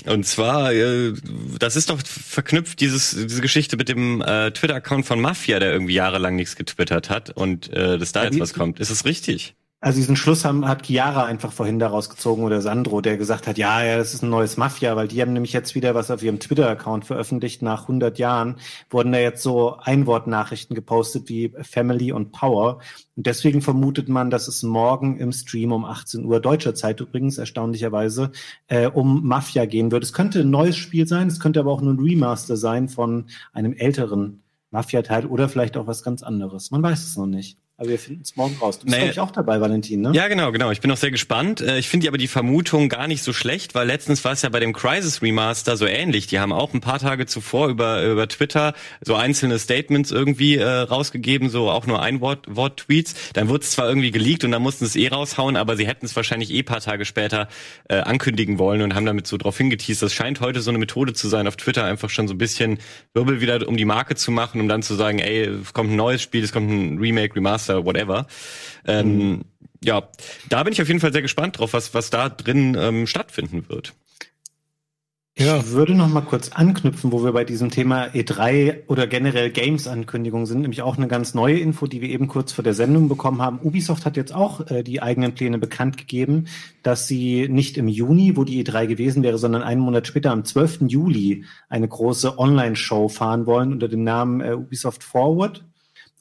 und zwar, äh, das ist doch verknüpft, dieses, diese Geschichte mit dem äh, Twitter-Account von Mafia, der irgendwie jahrelang nichts getwittert hat und äh, dass da Ja, jetzt was kommt. Ist es richtig? Also diesen Schluss haben, hat Chiara einfach vorhin daraus gezogen oder Sandro, der gesagt hat, ja, ja, das ist ein neues Mafia, weil die haben nämlich jetzt wieder was auf ihrem Twitter-Account veröffentlicht. Nach 100 Jahren wurden da jetzt so Einwortnachrichten gepostet wie Family und Power. Und deswegen vermutet man, dass es morgen im Stream um 18 Uhr deutscher Zeit übrigens erstaunlicherweise äh, um Mafia gehen wird. Es könnte ein neues Spiel sein, es könnte aber auch nur ein Remaster sein von einem älteren Mafia-Teil oder vielleicht auch was ganz anderes. Man weiß es noch nicht. Aber wir finden es morgen raus. Du bist, Naja. ich, auch dabei, Valentin, ne? Ja, genau, genau. Ich bin auch sehr gespannt. Äh, Ich finde aber die Vermutung gar nicht so schlecht, weil letztens war es ja bei dem Crisis Remaster so ähnlich. Die haben auch ein paar Tage zuvor über, über Twitter so einzelne Statements irgendwie äh, rausgegeben, so auch nur ein Wort, Wort Tweets. Dann wurde es zwar irgendwie geleakt und dann mussten sie es eh raushauen, aber sie hätten es wahrscheinlich eh paar Tage später äh, ankündigen wollen und haben damit so drauf hingeteased. Das scheint heute so eine Methode zu sein, auf Twitter einfach schon so ein bisschen Wirbel wieder um die Marke zu machen, um dann zu sagen, ey, es kommt ein neues Spiel, es kommt ein Remake, Remaster, whatever. Ähm, ja, da bin ich auf jeden Fall sehr gespannt drauf, was, was da drin ähm, stattfinden wird. Ja. Ich würde noch mal kurz anknüpfen, wo wir bei diesem Thema E3 oder generell Games-Ankündigungen sind, nämlich auch eine ganz neue Info, die wir eben kurz vor der Sendung bekommen haben. Ubisoft hat jetzt auch äh, die eigenen Pläne bekannt gegeben, dass sie nicht im Juni, wo die E3 gewesen wäre, sondern einen Monat später, am 12. Juli, eine große Online-Show fahren wollen unter dem Namen äh, Ubisoft Forward.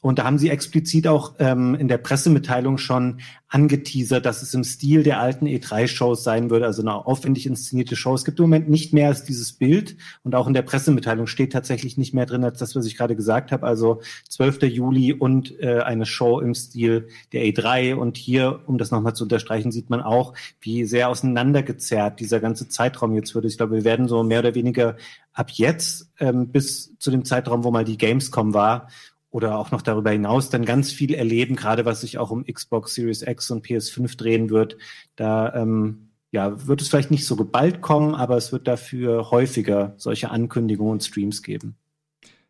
Und da haben sie explizit auch ähm, in der Pressemitteilung schon angeteasert, dass es im Stil der alten E3-Shows sein würde, also eine aufwendig inszenierte Show. Es gibt im Moment nicht mehr als dieses Bild und auch in der Pressemitteilung steht tatsächlich nicht mehr drin als das, was ich gerade gesagt habe. Also 12. Juli und äh, eine Show im Stil der E3. Und hier, um das nochmal zu unterstreichen, sieht man auch, wie sehr auseinandergezerrt dieser ganze Zeitraum jetzt wird. Ich glaube, wir werden so mehr oder weniger ab jetzt ähm, bis zu dem Zeitraum, wo mal die Gamescom war, oder auch noch darüber hinaus dann ganz viel erleben, gerade was sich auch um Xbox Series X und PS5 drehen wird. Da ähm, ja, wird es vielleicht nicht so geballt kommen, aber es wird dafür häufiger solche Ankündigungen und Streams geben.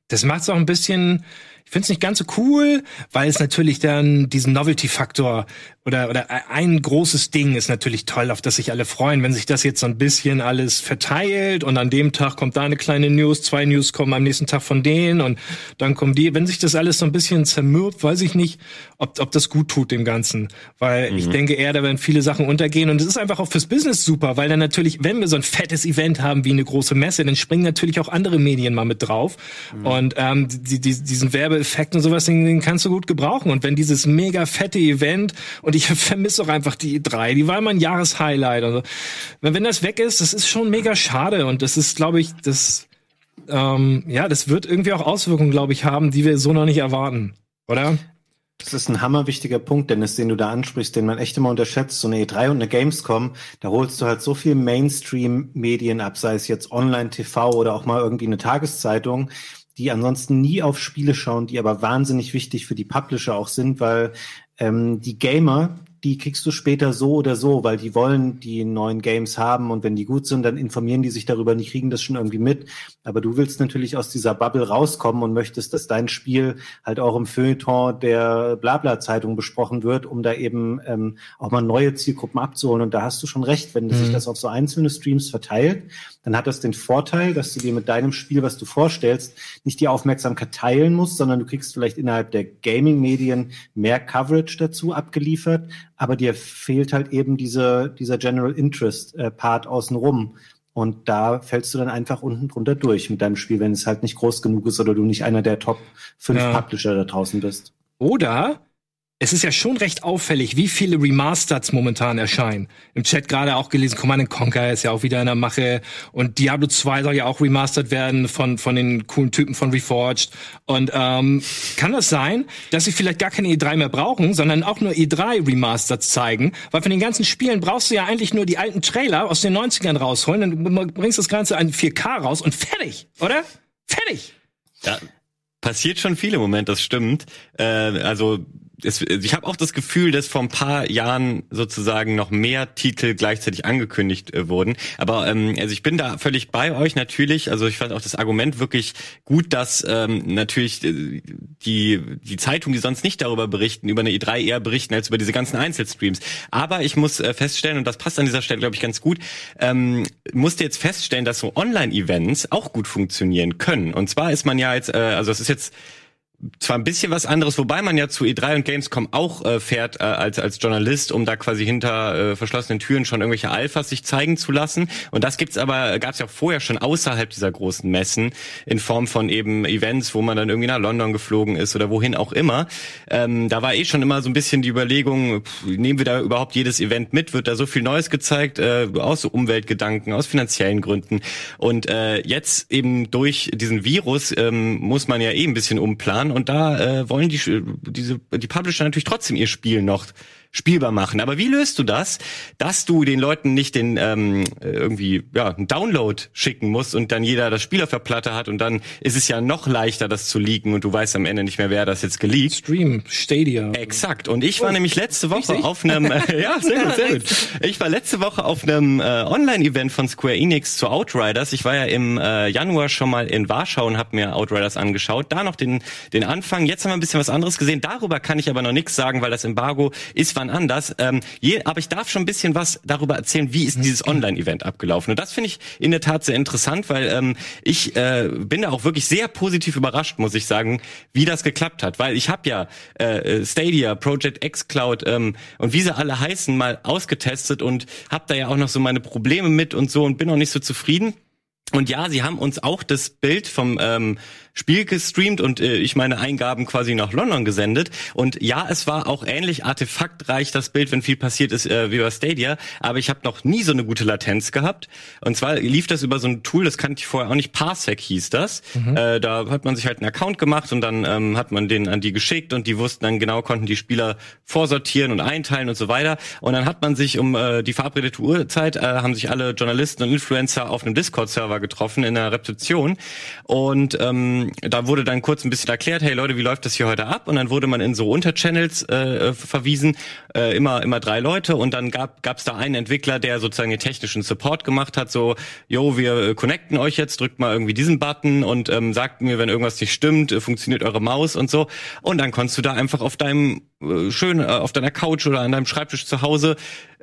Das macht's auch ein bisschen, ich finde es nicht ganz so cool, weil es natürlich dann diesen Novelty-Faktor oder, oder ein großes Ding ist natürlich toll, auf das sich alle freuen, wenn sich das jetzt so ein bisschen alles verteilt und an dem Tag kommt da eine kleine News, zwei News kommen am nächsten Tag von denen und dann kommen die. Wenn sich das alles so ein bisschen zermürbt, weiß ich nicht, ob, ob das gut tut dem Ganzen. Weil Mhm. ich denke eher, da werden viele Sachen untergehen und es ist einfach auch fürs Business super, weil dann natürlich, wenn wir so ein fettes Event haben wie eine große Messe, dann springen natürlich auch andere Medien mal mit drauf Mhm. und ähm, die, die, diesen Werbeeffekt und sowas, den, den kannst du gut gebrauchen. Und wenn dieses mega fette Event und ich vermisse auch einfach die E3, die war immer ein Jahreshighlight. Also, wenn, wenn das weg ist, das ist schon mega schade und das ist, glaube ich, das, ähm, ja, das wird irgendwie auch Auswirkungen, glaube ich, haben, die wir so noch nicht erwarten, oder? Das ist ein hammerwichtiger Punkt, Dennis, den du da ansprichst, den man echt immer unterschätzt. So eine E3 und eine Gamescom, da holst du halt so viel Mainstream-Medien ab, sei es jetzt Online-TV oder auch mal irgendwie eine Tageszeitung, die ansonsten nie auf Spiele schauen, die aber wahnsinnig wichtig für die Publisher auch sind, weil ähm, die Gamer, die kriegst du später so oder so, weil die wollen die neuen Games haben und wenn die gut sind, dann informieren die sich darüber und die kriegen das schon irgendwie mit. Aber du willst natürlich aus dieser Bubble rauskommen und möchtest, dass dein Spiel halt auch im Feuilleton der Blabla-Zeitung besprochen wird, um da eben ähm, auch mal neue Zielgruppen abzuholen. Und da hast du schon recht, wenn sich das auf so einzelne Streams verteilt, dann hat das den Vorteil, dass du dir mit deinem Spiel, was du vorstellst, nicht die Aufmerksamkeit teilen musst, sondern du kriegst vielleicht innerhalb der Gaming-Medien mehr Coverage dazu abgeliefert, aber dir fehlt halt eben diese, dieser General Interest-Part außenrum. Und da fällst du dann einfach unten drunter durch mit deinem Spiel, wenn es halt nicht groß genug ist oder du nicht einer der Top 5 Ja. Publisher da draußen bist. Oder es ist ja schon recht auffällig, wie viele Remasters momentan erscheinen. Im Chat gerade auch gelesen, Command Conquer ist ja auch wieder in der Mache und Diablo 2 soll ja auch remastert werden von, von den coolen Typen von Reforged. Und ähm, kann das sein, dass sie vielleicht gar keine E3 mehr brauchen, sondern auch nur E3 Remasters zeigen? Weil von den ganzen Spielen brauchst du ja eigentlich nur die alten Trailer aus den 90ern rausholen, dann bringst das Ganze an 4K raus und fertig, oder? Fertig! Ja, passiert schon viel im Moment, das stimmt. Äh, also es, ich habe auch das Gefühl, dass vor ein paar Jahren sozusagen noch mehr Titel gleichzeitig angekündigt äh, wurden. Aber ähm, also ich bin da völlig bei euch natürlich. Also ich fand auch das Argument wirklich gut, dass ähm, natürlich äh, die die Zeitungen, die sonst nicht darüber berichten, über eine E3 eher berichten als über diese ganzen Einzelstreams. Aber ich muss äh, feststellen und das passt an dieser Stelle glaube ich ganz gut, ähm, musste jetzt feststellen, dass so Online-Events auch gut funktionieren können. Und zwar ist man ja jetzt, äh, also das ist jetzt zwar ein bisschen was anderes, wobei man ja zu E3 und Gamescom auch äh, fährt äh, als als Journalist, um da quasi hinter äh, verschlossenen Türen schon irgendwelche Alphas sich zeigen zu lassen. Und das gibt's aber gab's ja auch vorher schon außerhalb dieser großen Messen in Form von eben Events, wo man dann irgendwie nach London geflogen ist oder wohin auch immer. Ähm, da war eh schon immer so ein bisschen die Überlegung, pff, nehmen wir da überhaupt jedes Event mit? Wird da so viel Neues gezeigt äh, aus so Umweltgedanken, aus finanziellen Gründen? Und äh, jetzt eben durch diesen Virus ähm, muss man ja eh ein bisschen umplanen und da äh, wollen die diese die Publisher natürlich trotzdem ihr Spiel noch spielbar machen. Aber wie löst du das, dass du den Leuten nicht den ähm, irgendwie ja einen Download schicken musst und dann jeder das Spiel auf der Platte hat und dann ist es ja noch leichter, das zu leaken und du weißt am Ende nicht mehr, wer das jetzt geleakt. Stream, Stadia. Exakt. Und ich war Oh, nämlich letzte Woche richtig? auf einem, äh, ja, sehr gut, sehr gut. Ich war letzte Woche auf einem äh, Online-Event von Square Enix zu Outriders. Ich war ja im äh, Januar schon mal in Warschau und habe mir Outriders angeschaut. Da noch den, den Anfang. Jetzt haben wir ein bisschen was anderes gesehen. Darüber kann ich aber noch nichts sagen, weil das Embargo ist wann anders. Ähm, je, aber ich darf schon ein bisschen was darüber erzählen, wie ist dieses Online-Event abgelaufen. Und das finde ich in der Tat sehr interessant, weil ähm, ich äh, bin da auch wirklich sehr positiv überrascht, muss ich sagen, wie das geklappt hat. Weil ich habe ja äh, Stadia, Project X Cloud ähm, und wie sie alle heißen, mal ausgetestet und habe da ja auch noch so meine Probleme mit und so und bin auch nicht so zufrieden. Und ja, sie haben uns auch das Bild vom ähm, Spiel gestreamt und äh, ich meine Eingaben quasi nach London gesendet. Und ja, es war auch ähnlich artefaktreich das Bild, wenn viel passiert ist, äh, wie bei Stadia. Aber ich habe noch nie so eine gute Latenz gehabt. Und zwar lief das über so ein Tool, das kannte ich vorher auch nicht. Parsec hieß das. Äh, da hat man sich halt einen Account gemacht und dann ähm, hat man den an die geschickt und die wussten dann genau, konnten die Spieler vorsortieren und einteilen und so weiter. Und dann hat man sich um äh, die verabredete Uhrzeit, äh, haben sich alle Journalisten und Influencer auf einem Discord-Server Server getroffen in der Rezeption und ähm, da wurde dann kurz ein bisschen erklärt, hey Leute, wie läuft das hier heute ab? Und dann wurde man in so Unterchannels äh, verwiesen, äh, immer immer drei Leute und dann gab gab's da einen Entwickler, der sozusagen den technischen Support gemacht hat, so, yo, wir äh, connecten euch jetzt, drückt mal irgendwie diesen Button und ähm, sagt mir, wenn irgendwas nicht stimmt, äh, funktioniert eure Maus und so. Und dann konntest du da einfach auf deinem äh, schön auf deiner Couch oder an deinem Schreibtisch zu Hause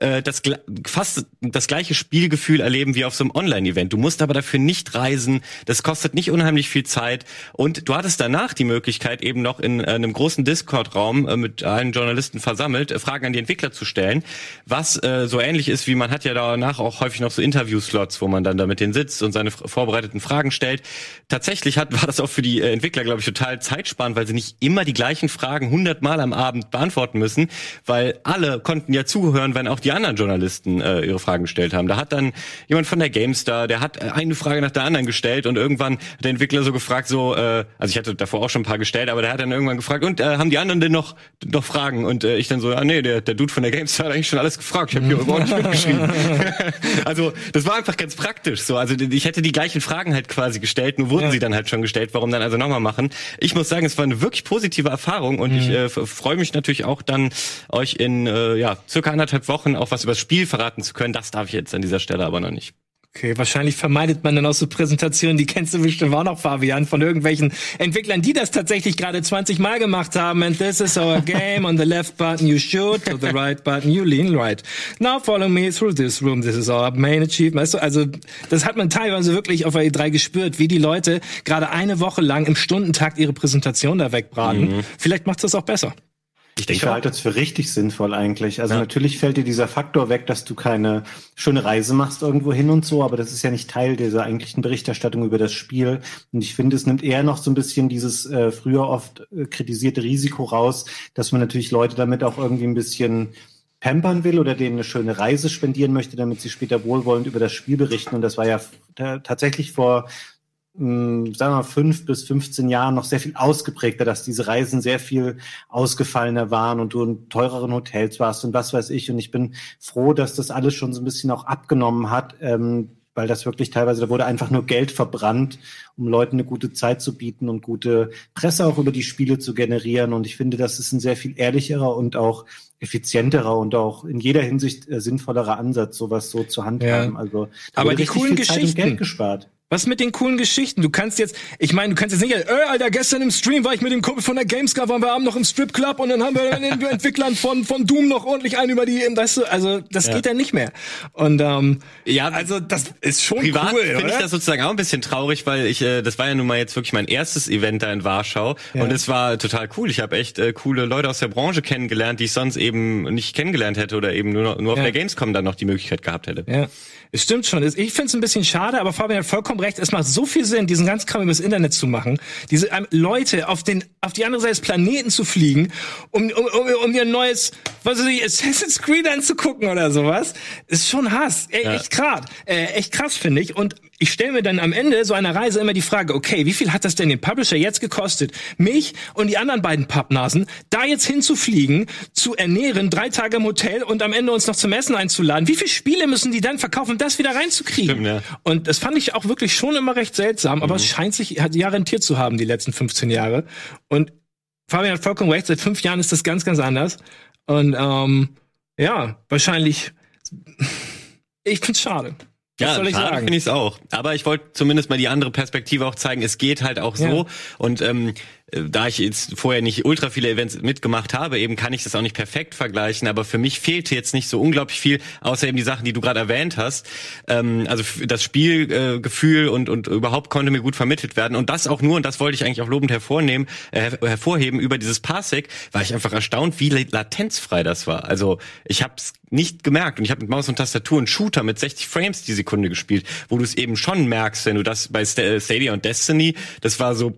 äh, das fast das gleiche Spielgefühl erleben wie auf so einem Online-Event. Du musst aber dafür nicht reisen, das kostet nicht unheimlich viel Zeit und du hattest danach die Möglichkeit eben noch in äh, einem großen Discord-Raum äh, mit allen Journalisten versammelt äh, Fragen an die Entwickler zu stellen, was äh, so ähnlich ist wie man hat ja danach auch häufig noch so Interview-Slots, wo man dann da mit denen sitzt und seine vorbereiteten Fragen stellt. Tatsächlich hat war das auch für die äh, Entwickler glaube ich total zeitsparend, weil sie nicht immer die gleichen Fragen hundertmal am Abend beantworten müssen, weil alle konnten ja zuhören, wenn auch die anderen Journalisten äh, ihre Fragen gestellt haben. Da hat dann jemand von der GameStar, der hat eine Frage nach der anderen gestellt und irgendwann hat der Entwickler so gefragt, so, äh, also ich hatte davor auch schon ein paar gestellt, aber der hat dann irgendwann gefragt, und äh, haben die anderen denn noch noch Fragen? Und äh, ich dann so, ah nee, der, der Dude von der GameStar hat eigentlich schon alles gefragt. Ich habe hier überhaupt nicht mitgeschrieben. also das war einfach ganz praktisch so. Also ich hätte die gleichen Fragen halt quasi gestellt, nur wurden sie dann halt schon gestellt. Warum dann also nochmal machen? Ich muss sagen, es war eine wirklich positive Erfahrung und ich äh, freue mich natürlich auch dann, euch in äh, ja circa anderthalb Wochen auch was über das Spiel verraten zu können. Das darf ich jetzt an dieser Stelle aber noch nicht. Okay, wahrscheinlich vermeidet man dann auch so Präsentationen, die kennst du bestimmt auch noch, Fabian, von irgendwelchen Entwicklern, die das tatsächlich gerade 20 Mal gemacht haben. And this is our game. On the left button you shoot, to the right button you lean right. Now follow me through this room. This is our main achievement. Weißt du, also das hat man teilweise wirklich auf der E3 gespürt, wie die Leute gerade eine Woche lang im Stundentakt ihre Präsentation da wegbraten. Vielleicht macht's das auch besser. Ich Ich denke halte das für richtig sinnvoll eigentlich. Also natürlich fällt dir dieser Faktor weg, dass du keine schöne Reise machst irgendwo hin und so, aber das ist ja nicht Teil dieser eigentlichen Berichterstattung über das Spiel. Und ich finde, es nimmt eher noch so ein bisschen dieses äh, früher oft äh, kritisierte Risiko raus, dass man natürlich Leute damit auch irgendwie ein bisschen pampern will oder denen eine schöne Reise spendieren möchte, damit sie später wohlwollend über das Spiel berichten. Und das war ja tatsächlich vor mh, sagen wir mal, fünf bis 15 Jahren noch sehr viel ausgeprägter, dass diese Reisen sehr viel ausgefallener waren und du in teureren Hotels warst und was weiß ich. Und ich bin froh, dass das alles schon so ein bisschen auch abgenommen hat, ähm, weil das wirklich teilweise, da wurde einfach nur Geld verbrannt, um Leuten eine gute Zeit zu bieten und gute Presse auch über die Spiele zu generieren. Und ich finde, das ist ein sehr viel ehrlicherer und auch effizienterer und auch in jeder Hinsicht äh, sinnvollerer Ansatz, sowas so zu handhaben. Ja. Also, da Aber die coolen viel Zeit und Geschichten, Geld gespart. Was mit den coolen Geschichten? Du kannst jetzt, ich meine, du kannst jetzt nicht, äh, Alter, gestern im Stream war ich mit dem Kumpel von der Gamescar, waren wir abend noch im Stripclub und dann haben wir den Entwicklern von, von Doom noch ordentlich einen über die, weißt du, also das geht dann nicht mehr. Und ähm, Ja, also das ist schon Privat cool, finde ich das sozusagen auch ein bisschen traurig, weil ich, äh, das war ja nun mal jetzt wirklich mein erstes Event da in Warschau und es war total cool. Ich habe echt äh, coole Leute aus der Branche kennengelernt, die ich sonst eben nicht kennengelernt hätte oder eben nur, nur auf Ja. der Gamescom dann noch die Möglichkeit gehabt hätte. Ja, es stimmt schon. Ich finde es ein bisschen schade, aber Fabian hat vollkommen recht. Es macht so viel Sinn, diesen ganzen Kram übers Internet zu machen. Diese ähm, Leute auf den auf die andere Seite des Planeten zu fliegen, um um, um, um ihr neues, was weiß ich, Assassin's Creed anzugucken oder sowas, ist schon Hass. Ey, Ja. Echt krass, äh, echt krass finde ich. Und ich stelle mir dann am Ende so einer Reise immer die Frage: Okay, wie viel hat das denn den Publisher jetzt gekostet, mich und die anderen beiden Pappnasen da jetzt hinzufliegen, zu ernähren, drei Tage im Hotel und am Ende uns noch zum Essen einzuladen? Wie viele Spiele müssen die dann verkaufen, um das wieder reinzukriegen? Stimmt, ja. Und das fand ich auch wirklich schon immer recht seltsam, aber Mhm. es scheint sich ja rentiert zu haben die letzten 15 Jahre. Und Fabian hat vollkommen recht, seit fünf Jahren ist das ganz, ganz anders. Und ähm, ja, wahrscheinlich. Ich find's schade. Was Ja, soll ich schade sagen? finde ich es auch. Aber ich wollte zumindest mal die andere Perspektive auch zeigen. Es geht halt auch so. Ja. Und ähm, äh, da ich jetzt vorher nicht ultra viele Events mitgemacht habe, eben kann ich das auch nicht perfekt vergleichen. Aber für mich fehlte jetzt nicht so unglaublich viel, außer eben die Sachen, die du gerade erwähnt hast. Ähm, also das Spielgefühl äh, und und überhaupt konnte mir gut vermittelt werden. Und das auch nur, und das wollte ich eigentlich auch lobend hervornehmen, äh, her- hervorheben über dieses Parsec, war ich einfach erstaunt, wie la- latenzfrei das war. Also ich habe es nicht gemerkt und ich habe mit Maus und Tastatur einen Shooter mit 60 Frames die Sekunde gespielt, wo du es eben schon merkst, wenn du das bei Sta- Stadia und Destiny, das war so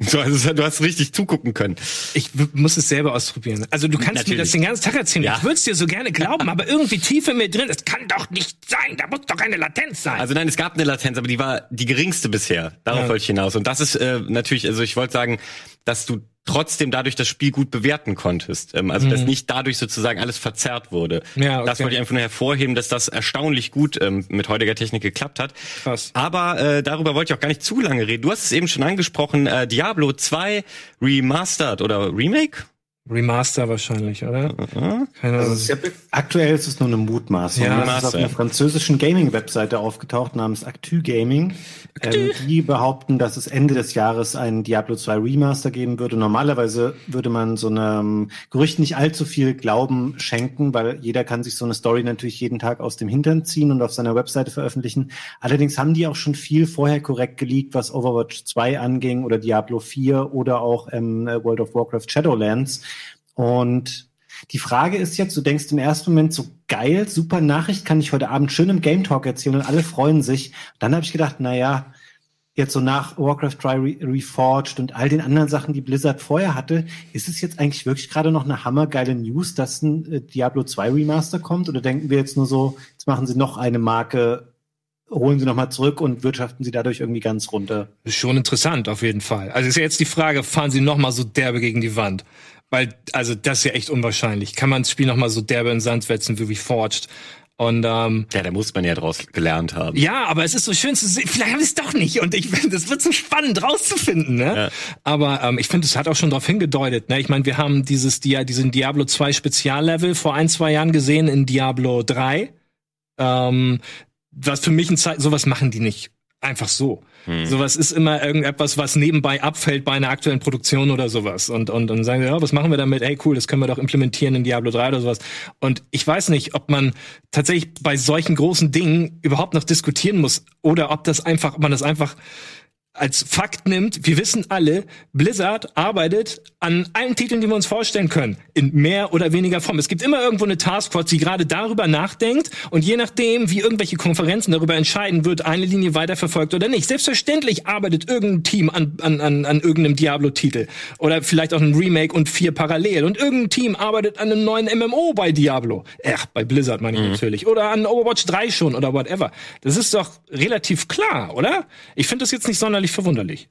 so, also du hast richtig zugucken können. Ich muss es selber ausprobieren. Also du kannst mir Natürlich. das den ganzen Tag erzählen. Ja. Ich würde es dir so gerne glauben, aber irgendwie tief in mir drin, das kann doch nicht sein. Da muss doch eine Latenz sein. Also nein, es gab eine Latenz, aber die war die geringste bisher. Darauf Ja. wollte ich hinaus. Und das ist äh, natürlich, also ich wollte sagen, dass du trotzdem dadurch das Spiel gut bewerten konntest. Ähm, also dass nicht dadurch sozusagen alles verzerrt wurde. Mhm. Ja, okay. Das wollte ich einfach nur hervorheben, dass das erstaunlich gut ähm, mit heutiger Technik geklappt hat. Krass. Aber äh, darüber wollte ich auch gar nicht zu lange reden. Du hast es eben schon angesprochen, äh, Diablo 2 Remastered oder Remake? Remaster wahrscheinlich, oder? Keine Also Ahnung. es ist ja, aktuell ist es nur eine Mutmaßung. Ja. das ist auf einer französischen Gaming-Webseite aufgetaucht namens Actu Gaming. Ähm, die behaupten, dass es Ende des Jahres einen Diablo 2 Remaster geben würde. Normalerweise würde man so einem Gerücht nicht allzu viel Glauben schenken, weil jeder kann sich so eine Story natürlich jeden Tag aus dem Hintern ziehen und auf seiner Webseite veröffentlichen. Allerdings haben die auch schon viel vorher korrekt geleakt, was Overwatch 2 anging oder Diablo 4 oder auch ähm, World of Warcraft Shadowlands. Und die Frage ist jetzt, du denkst im ersten Moment so geil, super Nachricht, kann ich heute Abend schön im Game Talk erzählen und alle freuen sich. Dann habe ich gedacht, na ja, jetzt so nach Warcraft 3 Re Reforged und all den anderen Sachen, die Blizzard vorher hatte, ist es jetzt eigentlich wirklich gerade noch eine hammergeile News, dass ein äh, Diablo 2 Remaster kommt? Oder denken wir jetzt nur so, jetzt machen sie noch eine Marke, holen sie nochmal zurück und wirtschaften sie dadurch irgendwie ganz runter? Ist schon interessant, auf jeden Fall. Also ist ja jetzt die Frage, fahren sie noch mal so derbe gegen die Wand? Weil, also das ist ja echt unwahrscheinlich. Kann man das Spiel noch mal so derbe in den Sand setzen wie Reforged? Und ähm, Ja, da muss man ja draus gelernt haben. ja, aber es ist so schön zu sehen. Vielleicht habe ich es doch nicht. Und ich finde, das wird so spannend rauszufinden. Ne? Ja. Aber ähm, ich finde, es hat auch schon darauf hingedeutet. Ne? Ich meine, wir haben dieses Dia diesen Diablo 2 Speziallevel vor ein, zwei Jahren gesehen in Diablo 3. Ähm, was für mich ein Zeichen, sowas machen die nicht einfach so. Sowas ist immer irgendetwas, was nebenbei abfällt bei einer aktuellen Produktion oder sowas. Und, und, und sagen wir, ja, was machen wir damit? Hey, cool, das können wir doch implementieren in Diablo 3 oder sowas. Und ich weiß nicht, ob man tatsächlich bei solchen großen Dingen überhaupt noch diskutieren muss oder ob das einfach, ob man das einfach als Fakt nimmt, wir wissen alle, Blizzard arbeitet an allen Titeln, die wir uns vorstellen können, in mehr oder weniger Form. Es gibt immer irgendwo eine Taskforce, die gerade darüber nachdenkt und je nachdem, wie irgendwelche Konferenzen darüber entscheiden, wird eine Linie weiterverfolgt oder nicht. Selbstverständlich arbeitet irgendein Team an, an, an, an irgendeinem Diablo-Titel oder vielleicht auch ein Remake und vier parallel und irgendein Team arbeitet an einem neuen MMO bei Diablo. Ach, bei Blizzard meine ich natürlich. Oder an Overwatch 3 schon oder whatever. Das ist doch relativ klar, oder? Ich finde das jetzt nicht sonderlich verwunderlich.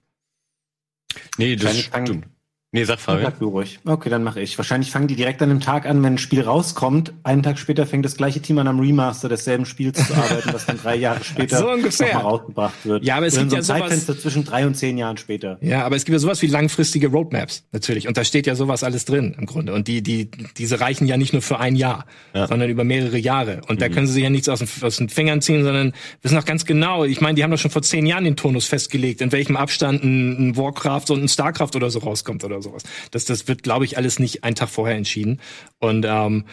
Nee, das fangen- stimmt. Nee, sag Fabian. Sag du ruhig. Okay, dann mache ich. Wahrscheinlich fangen die direkt an dem Tag an, wenn ein Spiel rauskommt. Einen Tag später fängt das gleiche Team an am Remaster desselben Spiels zu arbeiten, was dann drei Jahre später So nochmal rausgebracht wird. Ja, aber es Oder gibt so ja ein sowas- Zeitfenster zwischen drei und zehn Jahren später. Ja, aber es gibt ja sowas wie langfristige Roadmaps, natürlich. Und da steht ja sowas alles drin, im Grunde. Und die, die, diese reichen ja nicht nur für ein Jahr, sondern über mehrere Jahre. Und da können sie sich ja nichts aus den, aus den Fingern ziehen, sondern wissen auch ganz genau, ich meine, die haben doch schon vor zehn Jahren den Tonus festgelegt, in welchem Abstand ein, ein Warcraft und ein Starcraft oder so rauskommt oder sowas. Das, das wird, glaube ich, alles nicht einen Tag vorher entschieden. Und ähm,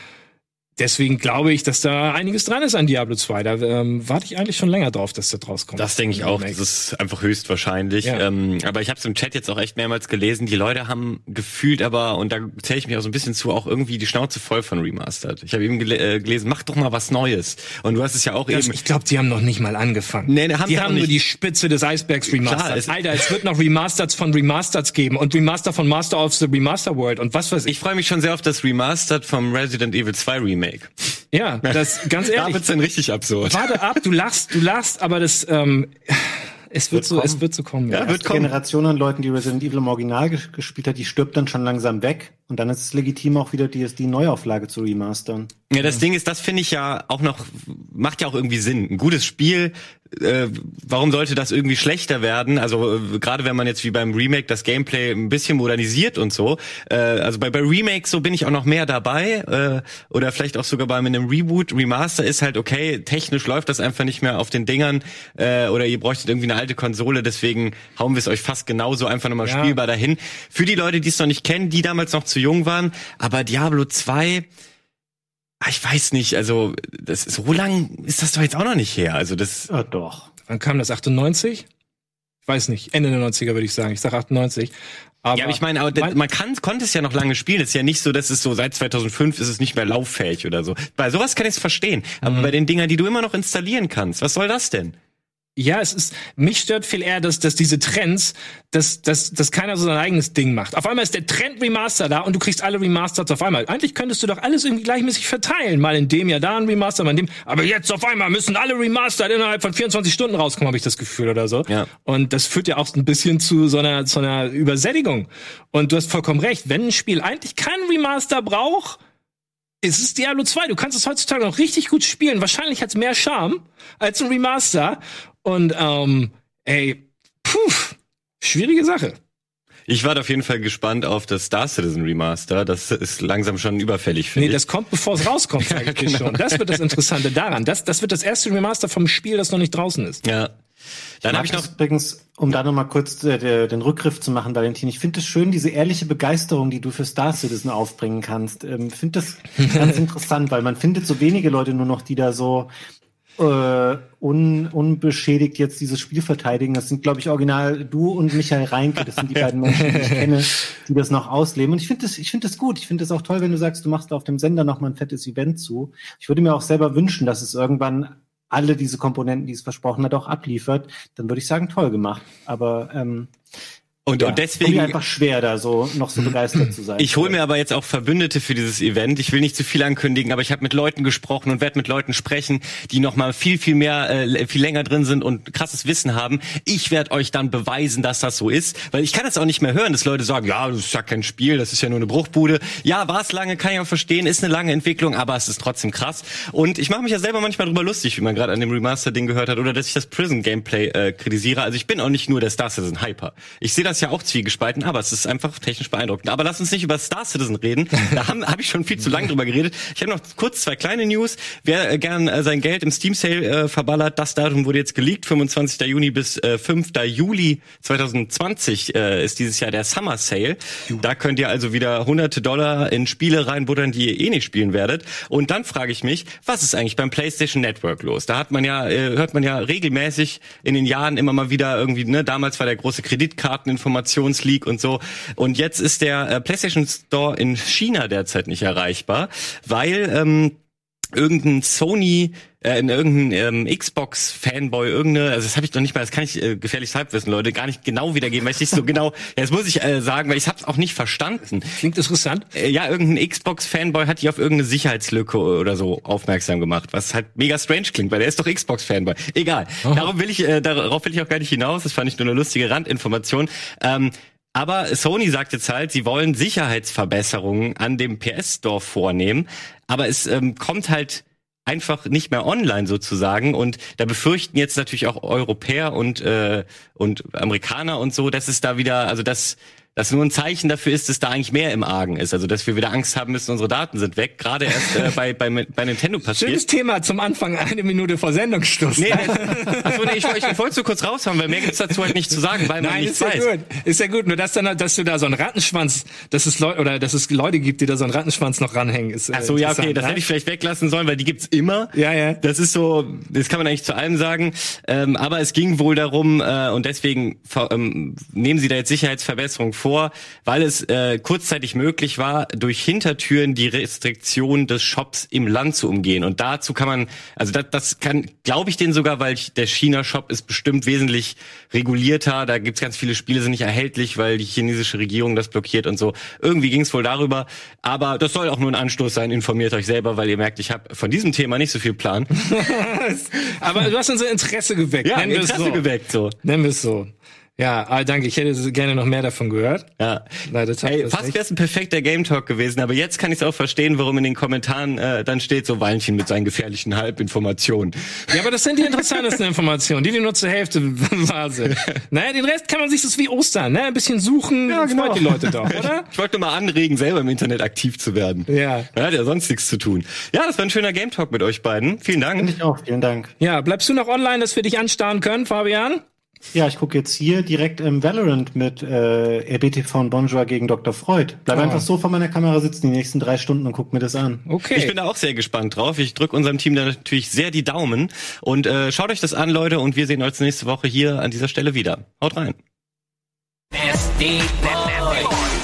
deswegen glaube ich, dass da einiges dran ist an Diablo 2. Da ähm, warte ich eigentlich schon länger drauf, dass das rauskommt. Das denke ich auch. Das ist einfach höchstwahrscheinlich. Ja. Ähm, aber ich habe es im Chat jetzt auch echt mehrmals gelesen. Die Leute haben gefühlt aber, und da zähle ich mich auch so ein bisschen zu, auch irgendwie die Schnauze voll von Remastered. Ich habe eben gele äh, gelesen, mach doch mal was Neues. Und du hast es ja auch Das, eben. ich glaube, die haben noch nicht mal angefangen. Nee, haben die haben nur die Spitze des Eisbergs remastert. Klar, es- Alter, es wird noch Remasters von Remasters geben und Remaster von Master of the Remaster World und was weiß ich. Ich freue mich schon sehr auf das Remastered vom Resident Evil 2 Remake. Ja, das ganz Da ehrlich. wird's dann richtig absurd. Warte ab, du lachst, du lachst, aber das ähm, es wird, so, es wird so kommen. Ja, Ja. wird Die kommen. Generation an Leuten, die Resident Evil im Original ges gespielt hat, die stirbt dann schon langsam weg. Und dann ist es legitim, auch wieder die, die Neuauflage zu remastern. Ja, das Ding ist, das finde ich ja auch noch, macht ja auch irgendwie Sinn. Ein gutes Spiel, äh, warum sollte das irgendwie schlechter werden? Also äh, gerade wenn man jetzt wie beim Remake das Gameplay ein bisschen modernisiert und so. Äh, also bei, bei Remakes so bin ich auch noch mehr dabei. Äh, oder vielleicht auch sogar bei einem Reboot. Remaster ist halt okay, technisch läuft das einfach nicht mehr auf den Dingern. Äh, oder ihr bräuchtet irgendwie eine alte Konsole, deswegen hauen wir es euch fast genauso einfach nochmal Ja. spielbar dahin. Für die Leute, die es noch nicht kennen, die damals noch zu jung waren, aber Diablo 2 Ah, Ich weiß nicht, also das so lang ist das doch jetzt auch noch nicht her. Also das Ja, doch. Wann kam das? 98? Ich weiß nicht. Ende der 90er würde ich sagen. Ich sage 98. Aber, ja, aber ich meine, aber Mein- man kann konnte es ja noch lange spielen. Es ist ja nicht so, dass es so seit 2005 ist es nicht mehr lauffähig oder so. Bei sowas kann ich es verstehen, aber bei den Dingern, die du immer noch installieren kannst, was soll das denn? Ja, es ist, mich stört viel eher, dass, dass diese Trends, dass, dass, dass keiner so sein eigenes Ding macht. Auf einmal ist der Trend Remaster da und du kriegst alle Remasters auf einmal. Eigentlich könntest du doch alles irgendwie gleichmäßig verteilen. Mal in dem Jahr da ein Remaster, mal in dem. Aber jetzt auf einmal müssen alle Remastered innerhalb von 24 Stunden rauskommen, habe ich das Gefühl oder so. Ja. Und das führt ja auch ein bisschen zu so einer, zu einer Übersättigung. Und du hast vollkommen recht. Wenn ein Spiel eigentlich keinen Remaster braucht, es ist Diablo 2. Du kannst es heutzutage noch richtig gut spielen. Wahrscheinlich hat es mehr Charme als ein Remaster. Und ähm, ey, puh, schwierige Sache. Ich war auf jeden Fall gespannt auf das Star Citizen Remaster. Das ist langsam schon überfällig, finde Nee, ich. das kommt, bevor es rauskommt, eigentlich genau. schon. Das wird das Interessante daran. Das, das wird das erste Remaster vom Spiel, das noch nicht draußen ist. ja. Dann habe ich noch übrigens, um da nochmal kurz äh, den Rückgriff zu machen, Valentin, ich finde es schön, diese ehrliche Begeisterung, die du für Star Citizen aufbringen kannst. Ähm, finde das ganz interessant, weil man findet so wenige Leute nur noch, die da so äh, un, unbeschädigt jetzt dieses Spiel verteidigen. Das sind, glaube ich, original du und Michael Reinke. Das sind die beiden Menschen, die ich kenne, die das noch ausleben. Und ich finde das, ich finde das gut. Ich finde das auch toll, wenn du sagst, du machst auf dem Sender noch mal ein fettes Event zu. Ich würde mir auch selber wünschen, dass es irgendwann alle diese Komponenten, die es versprochen hat, auch abliefert. Dann würde ich sagen, toll gemacht. Aber ähm, und, ja, und mir deswegen einfach schwer, da so noch so begeistert zu sein. Ich hole mir aber jetzt auch Verbündete für dieses Event. Ich will nicht zu viel ankündigen, aber ich habe mit Leuten gesprochen und werde mit Leuten sprechen, die noch mal viel viel mehr äh, viel länger drin sind und krasses Wissen haben. Ich werde euch dann beweisen, dass das so ist, weil ich kann das auch nicht mehr hören, dass Leute sagen, ja, das ist ja kein Spiel, das ist ja nur eine Bruchbude. Ja, war es lange, kann ich auch verstehen, ist eine lange Entwicklung, aber es ist trotzdem krass. Und ich mache mich ja selber manchmal drüber lustig, wie man gerade an dem Remaster Ding gehört hat oder dass ich das Prison Gameplay äh, kritisiere. Also ich bin auch nicht nur der Star Citizen Hyper. Ich sehe das ja auch zwiegespalten, aber es ist einfach technisch beeindruckend. Aber lass uns nicht über Star Citizen reden. Da habe hab ich schon viel zu lange drüber geredet. Ich habe noch kurz zwei kleine News. Wer äh, gern äh, sein Geld im Steam Sale äh, verballert, das Datum wurde jetzt geleakt. 25. Juni bis äh, 5. Juli 2020 äh, ist dieses Jahr der Summer Sale. Da könnt ihr also wieder hunderte Dollar in Spiele reinbuttern, die ihr eh nicht spielen werdet. Und dann frage ich mich, was ist eigentlich beim PlayStation Network los? Da hat man ja, äh, hört man ja regelmäßig in den Jahren immer mal wieder irgendwie, ne, damals war der große Kreditkarteninformationsleak und so. Und jetzt ist der äh, PlayStation Store in China derzeit nicht erreichbar, weil ähm, irgendein Sony, äh, irgendein ähm, Xbox-Fanboy, irgendeine, also das habe ich noch nicht mal, das kann ich äh, gefährliches Halbwissen, Leute, gar nicht genau wiedergeben, weil ich nicht so genau, ja, das muss ich äh, sagen, weil ich habe es auch nicht verstanden. Klingt interessant. Äh, ja, irgendein Xbox-Fanboy hat die auf irgendeine Sicherheitslücke oder so aufmerksam gemacht, was halt mega strange klingt, weil der ist doch Xbox-Fanboy. Egal. Darum will ich, äh, darauf will ich auch gar nicht hinaus. Das fand ich nur eine lustige Randinformation. Ähm, aber Sony sagt jetzt halt, sie wollen Sicherheitsverbesserungen an dem PS Store vornehmen, aber es ähm, kommt halt einfach nicht mehr online sozusagen. Und da befürchten jetzt natürlich auch Europäer und äh, und Amerikaner und so, dass es da wieder, also dass das nur ein Zeichen dafür ist, dass da eigentlich mehr im Argen ist. Also, dass wir wieder Angst haben müssen, unsere Daten sind weg. Gerade erst äh, bei, bei, bei Nintendo passiert. Schönes Thema zum Anfang, eine Minute vor Sendungsschluss. Nee. Achso, nee, ich, ich wollte so kurz raushauen, weil mehr gibt's dazu halt nicht zu sagen, weil man Nein, nichts ist ja weiß. gut. Ist ja gut. Nur dass dann, dass du da so einen Rattenschwanz, dass es Leute oder dass es Leute gibt, die da so einen Rattenschwanz noch ranhängen, ist. äh, Ach so, ja, okay, interessant, das ne? hätte ich vielleicht weglassen sollen, weil die gibt's immer. Ja, ja. Das ist so, das kann man eigentlich zu allem sagen. Ähm, aber es ging wohl darum, äh, und deswegen ähm, nehmen sie da jetzt Sicherheitsverbesserungen vor, weil es äh, kurzzeitig möglich war, durch Hintertüren die Restriktion des Shops im Land zu umgehen. Und dazu kann man, also das, das kann, glaube ich denen sogar, weil der China-Shop ist bestimmt wesentlich regulierter. Da gibt's ganz viele Spiele, sind nicht erhältlich, weil die chinesische Regierung das blockiert und so. Irgendwie ging's wohl darüber. Aber das soll auch nur ein Anstoß sein. Informiert euch selber, weil ihr merkt, ich habe von diesem Thema nicht so viel Plan. Aber du hast unser Interesse geweckt. Ja, Interesse so. geweckt so. Nennen wir es so. Ja, ah, danke. Ich hätte gerne noch mehr davon gehört. Ja. Leider Ey, das fast wäre es ein perfekter Game Talk gewesen, aber jetzt kann ich es auch verstehen, warum in den Kommentaren äh, dann steht so Valentin mit seinen gefährlichen Halbinformationen. Ja, aber das sind die interessantesten Informationen, die die nur zur Hälfte wahr sind. Naja, den Rest kann man sich das ist wie Ostern, ne? Ein bisschen suchen, ja, genau. freut die Leute doch, oder? Ich wollte nur mal anregen, selber im Internet aktiv zu werden. Ja. Man hat ja sonst nichts zu tun. Ja, das war ein schöner Game Talk mit euch beiden. Vielen Dank. Ich auch, vielen Dank. Ja, bleibst du noch online, dass wir dich anstarren können, Fabian? Ja, ich gucke jetzt hier direkt im Valorant mit äh, RBTV und Bonjour gegen Dr. Freud. Bleib Oh. einfach so vor meiner Kamera sitzen die nächsten drei Stunden und guck mir das an. Okay. Ich bin da auch sehr gespannt drauf. Ich drücke unserem Team da natürlich sehr die Daumen. Und äh, schaut euch das an, Leute, und wir sehen uns nächste Woche hier an dieser Stelle wieder. Haut rein. SD Boy.